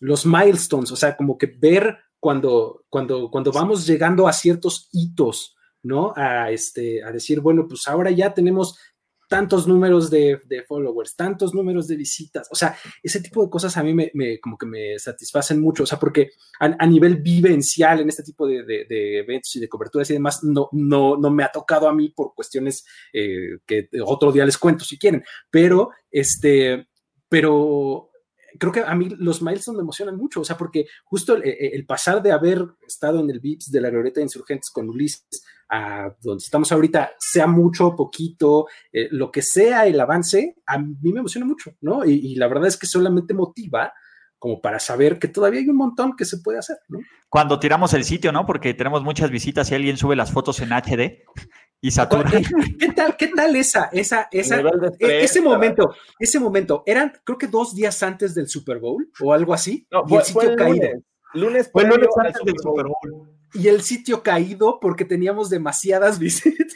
los milestones, o sea, como que ver cuando, cuando, cuando vamos llegando a ciertos hitos ¿no? A, este, a decir, bueno, pues ahora ya tenemos tantos números de, followers, tantos números de visitas, o sea, ese tipo de cosas a mí me, como que me satisfacen mucho, o sea, porque a, nivel vivencial en este tipo de, eventos y de coberturas y demás, no, no, no me ha tocado a mí por cuestiones eh, que otro día les cuento si quieren, pero este, pero creo que a mí los milestones me emocionan mucho, o sea, porque justo el, pasar de haber estado en el VIPS de la Glorieta de Insurgentes con Ulises a donde estamos ahorita, sea mucho, o poquito, eh, lo que sea el avance, a mí me emociona mucho, ¿no? Y, la verdad es que solamente motiva como para saber que todavía hay un montón que se puede hacer, ¿no? Cuando tiramos el sitio, ¿no? Porque tenemos muchas visitas y alguien sube las fotos en HD y satura. ¿Qué, tal, qué tal esa, esa, esa, e, ese momento, ese momento? Eran, creo que dos días antes del Super Bowl o algo así. No, y el sitio caído. Lunes, fue lunes antes del Super Bowl y el sitio caído porque teníamos demasiadas *laughs* visitas.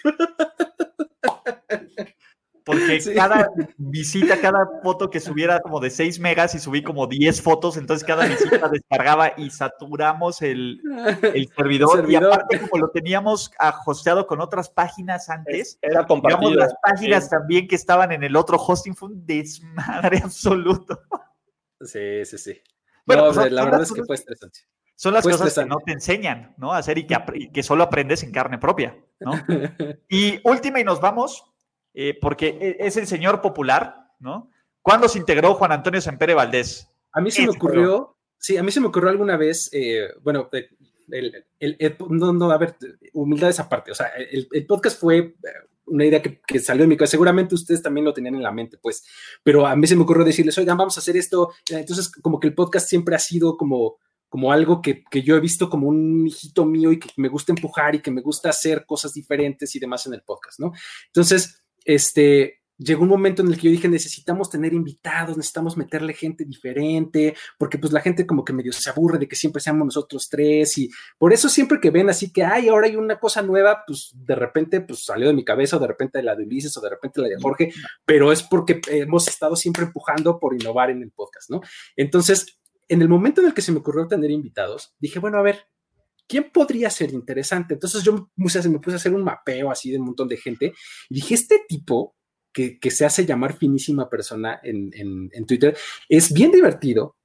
Porque cada visita, cada foto que subiera como de 6 megas y subí como 10 fotos, entonces cada visita *laughs* descargaba y saturamos el, servidor. Y aparte, como lo teníamos hosteado con otras páginas antes, era compartido. las páginas también que estaban en el otro hosting fue un desmadre *laughs* absoluto. Sí, sí, sí. Bueno, pues, la verdad es que fue estresante. Son las cosas que no te enseñan, ¿no? A hacer y que, solo aprendes en carne propia, ¿no? *laughs* y última y nos vamos, eh, porque e, es el señor popular, ¿no? ¿Cuándo se integró Juan Antonio Sempere Valdés? A mí se me ocurrió, sí, a mí se me ocurrió alguna vez, eh, bueno, el, no, no, a ver, humildad esa parte, o sea, el, podcast fue eh, una idea que, que, salió de mi cabeza. Seguramente ustedes también lo tenían en la mente, pues, pero a mí se me ocurrió decirles, oigan, vamos a hacer esto. Entonces, como que el podcast siempre ha sido como como algo que, yo he visto como un hijito mío y que me gusta empujar y que me gusta hacer cosas diferentes y demás en el podcast, ¿no? Entonces, este, llegó un momento en el que yo dije, necesitamos tener invitados, necesitamos meterle gente diferente, porque pues la gente como que medio se aburre de que siempre seamos nosotros tres y por eso siempre que ven así que, ay, ahora hay una cosa nueva, pues de repente pues salió de mi cabeza o de repente la de Ulises o de repente la de Jorge, pero es porque hemos estado siempre empujando por innovar en el podcast, ¿no? Entonces, en el momento en el que se me ocurrió tener invitados, dije, bueno, a ver, ¿quién podría ser interesante? Entonces yo me puse, me puse a hacer un mapeo así de un montón de gente y dije, este tipo que, se hace llamar finísima persona en, Twitter, es bien divertido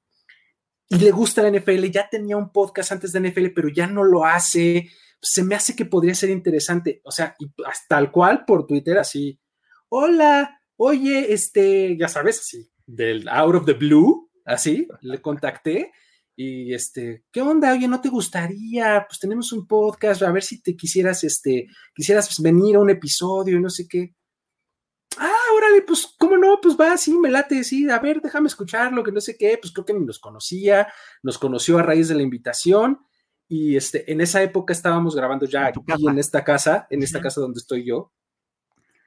y le gusta la NFL, ya tenía un podcast antes de NFL, pero ya no lo hace, se me hace que podría ser interesante, o sea, y hasta tal cual por Twitter, así, hola, oye, este, ya sabes, así, del out of the blue, así, le contacté y este, ¿qué onda? Oye, ¿no te gustaría? Pues tenemos un podcast, a ver si te quisieras, este, quisieras venir a un episodio y no sé qué ah, órale, pues, ¿cómo no? Pues va, sí, me late, sí, a ver, déjame escucharlo, que no sé qué, pues creo que ni nos conocía, nos conoció a raíz de la invitación, y este, en esa época estábamos grabando ya aquí en esta casa, en esta casa donde estoy yo.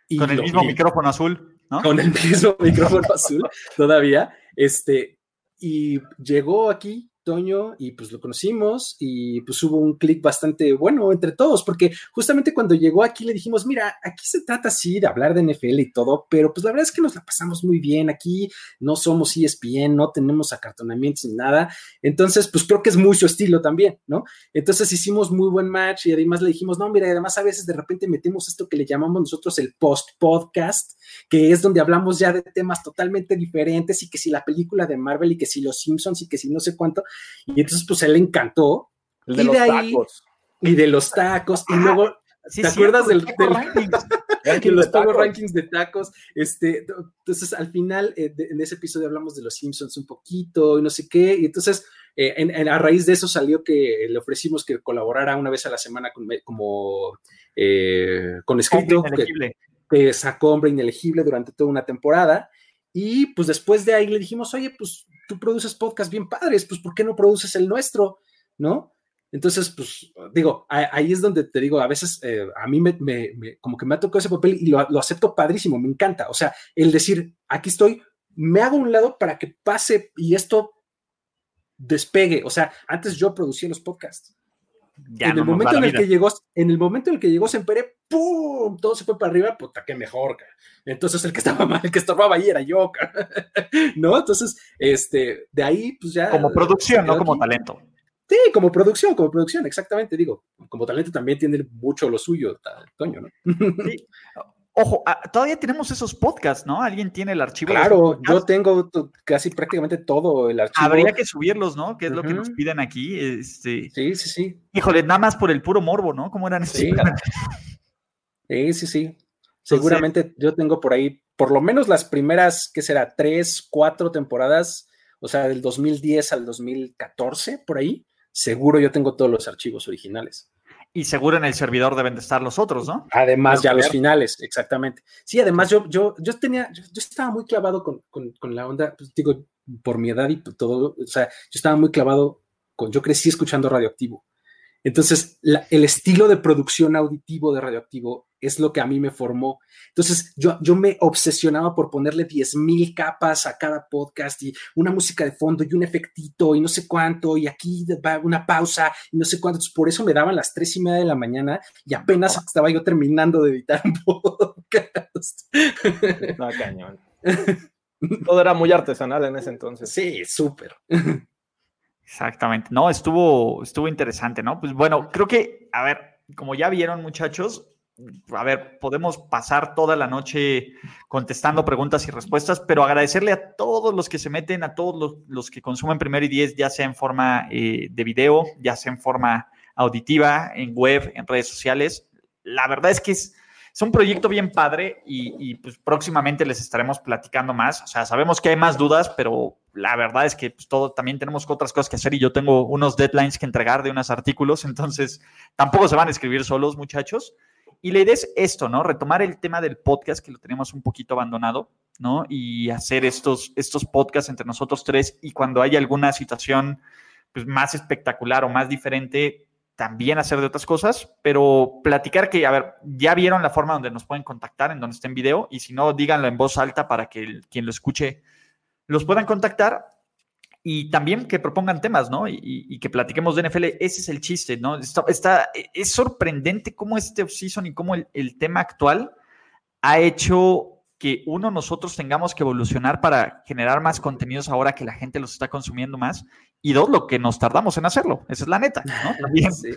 Y con el mismo micrófono azul, ¿no? Con el mismo micrófono *laughs* azul, todavía, este, y llegó aquí Toño y pues lo conocimos y pues hubo un clic bastante bueno entre todos, porque justamente cuando llegó aquí le dijimos, mira, aquí se trata así de hablar de NFL y todo, pero pues la verdad es que nos la pasamos muy bien, aquí no somos ESPN, no tenemos acartonamientos ni nada, entonces pues creo que es muy su estilo también, ¿no? Entonces hicimos muy buen match y además le dijimos, no, mira, además a veces de repente metemos esto que le llamamos nosotros el post-podcast, que es donde hablamos ya de temas totalmente diferentes y que si la película de Marvel y que si los Simpsons y que si no sé cuánto, y entonces, pues él le encantó. El de y los de ahí, tacos. Y de los tacos. Y luego, ¿te acuerdas del, del *laughs* los de rankings de tacos? Este, entonces, al final, eh, en ese episodio hablamos de los Simpsons un poquito y no sé qué. Y entonces, eh, en, a raíz de eso salió que le ofrecimos que colaborara una vez a la semana con, como eh, con escrito. Que, que sacó hombre inelegible durante toda una temporada. Y pues después de ahí le dijimos, oye, pues tú produces podcast bien padres, pues ¿por qué no produces el nuestro? ¿No? Entonces, pues digo, ahí es donde te digo, a veces eh, a mí me, como que me ha tocado ese papel y lo, acepto padrísimo, me encanta. O sea, el decir, aquí estoy, me hago un lado para que pase y esto despegue. O sea, antes yo producía los podcasts. Ya en, el momento en el que llegó, en el momento en el que llegó Sempere, ¡pum! Todo se fue para arriba, puta, qué mejor. Entonces el que estaba mal, el que estorbaba ahí era yo, *laughs* ¿no? Entonces, este, de ahí, pues ya. Como producción, no como talento. Sí, como producción, como producción, exactamente, digo, como talento también tiene mucho lo suyo, Toño, ¿no? Sí. *laughs* Ojo, ah, todavía tenemos esos podcasts, ¿no? ¿Alguien tiene el archivo? Claro, yo tengo casi prácticamente todo el archivo. Habría que subirlos, ¿no? Que es lo que nos piden aquí. Este... Sí, sí, sí. Híjole, nada más por el puro morbo, ¿no? ¿Cómo eran sí. sí, sí, sí. Seguramente yo tengo por ahí, por lo menos las primeras, ¿qué será? Tres, cuatro temporadas, o sea, del 2010 al 2014, por ahí. Seguro yo tengo todos los archivos originales. Y seguro en el servidor deben de estar los otros, ¿no? Además, ya los finales, exactamente. Sí, además yo, yo, yo tenía, yo, estaba muy clavado con, con, la onda, pues, digo, por mi edad y todo, o sea, yo estaba muy clavado con, yo crecí escuchando radioactivo. Entonces, el estilo de producción auditivo de radioactivo es lo que a mí me formó. Entonces, yo, yo me obsesionaba por ponerle 10.000 capas a cada podcast y una música de fondo y un efectito y no sé cuánto y aquí va una pausa y no sé cuánto. por eso me daban las tres y media de la mañana y apenas estaba yo terminando de editar un *laughs* podcast. No, cañón. Todo era muy artesanal en ese entonces. Sí, súper. Exactamente. No, estuvo, estuvo interesante, ¿no? Pues bueno, creo que, a ver, como ya vieron, muchachos, a ver, podemos pasar toda la noche contestando preguntas y respuestas, pero agradecerle a todos los que se meten, a todos los, que consumen Primero y Diez, ya sea en forma eh, de video, ya sea en forma auditiva, en web, en redes sociales. La verdad es que es, es un proyecto bien padre y, pues próximamente les estaremos platicando más. O sea, sabemos que hay más dudas, pero la verdad es que pues, todo, también tenemos otras cosas que hacer y yo tengo unos deadlines que entregar de unos artículos, entonces tampoco se van a escribir solos, muchachos. Y la idea es esto, ¿no? Retomar el tema del podcast que lo tenemos un poquito abandonado, ¿no? Y hacer estos, estos podcasts entre nosotros tres y cuando haya alguna situación pues, más espectacular o más diferente, también hacer de otras cosas, pero platicar que, a ver, ya vieron la forma donde nos pueden contactar, en donde está en video, y si no, díganlo en voz alta para que quien lo escuche los puedan contactar y también que propongan temas, ¿no? Y, que platiquemos de NFL. Ese es el chiste, ¿no? Está, es sorprendente cómo este off-season y cómo el, el, tema actual ha hecho que uno, nosotros tengamos que evolucionar para generar más contenidos ahora que la gente los está consumiendo más y dos, lo que nos tardamos en hacerlo. Esa es la neta, ¿no? *laughs* También. Sí.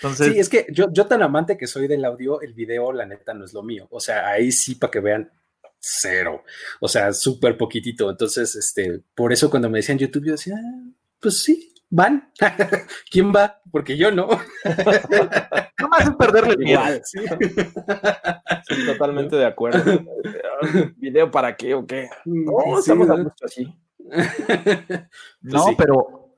Entonces, sí, es que yo, yo tan amante que soy del audio, el video, la neta, no es lo mío. O sea, ahí sí, para que vean, cero. O sea, súper poquitito. Entonces, este, por eso cuando me decían YouTube, yo decía, ah, pues sí, van. *laughs* ¿Quién va? Porque yo no. *laughs* no más es perderle Igual, sí. totalmente de acuerdo. *laughs* ¿Video para qué o qué? No, estamos a gusto así. no, pues pero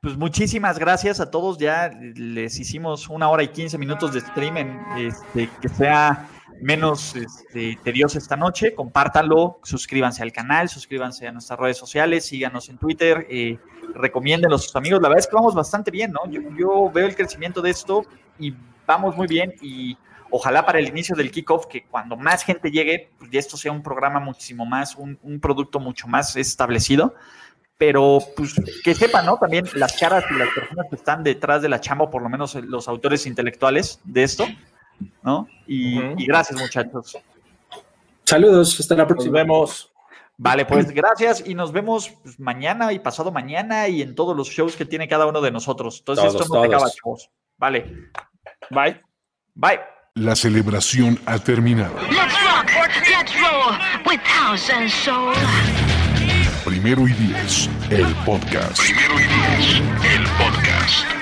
pues muchísimas gracias a todos. Ya les hicimos una hora y quince minutos de stream en este, que sea menos este, tedioso esta noche. Compártanlo, suscríbanse al canal, suscríbanse a nuestras redes sociales, síganos en Twitter, eh, a sus amigos. La verdad es que vamos bastante bien, ¿no? Yo, yo veo el crecimiento de esto y vamos muy bien y ojalá para el inicio del kickoff, que cuando más gente llegue, pues esto sea un programa muchísimo más, un, producto mucho más establecido. Pero pues que sepan, ¿no? También las caras y las personas que están detrás de la chamba, por lo menos los autores intelectuales de esto, ¿no? Y, gracias, muchachos. Saludos, hasta la próxima. Nos vemos. Vale, pues gracias y nos vemos pues, mañana y pasado mañana y en todos los shows que tiene cada uno de nosotros. Entonces, esto no acaba, chavos. Vale. Bye. Bye. La celebración ha terminado. Primero y diez, el podcast. Primero y diez, el podcast.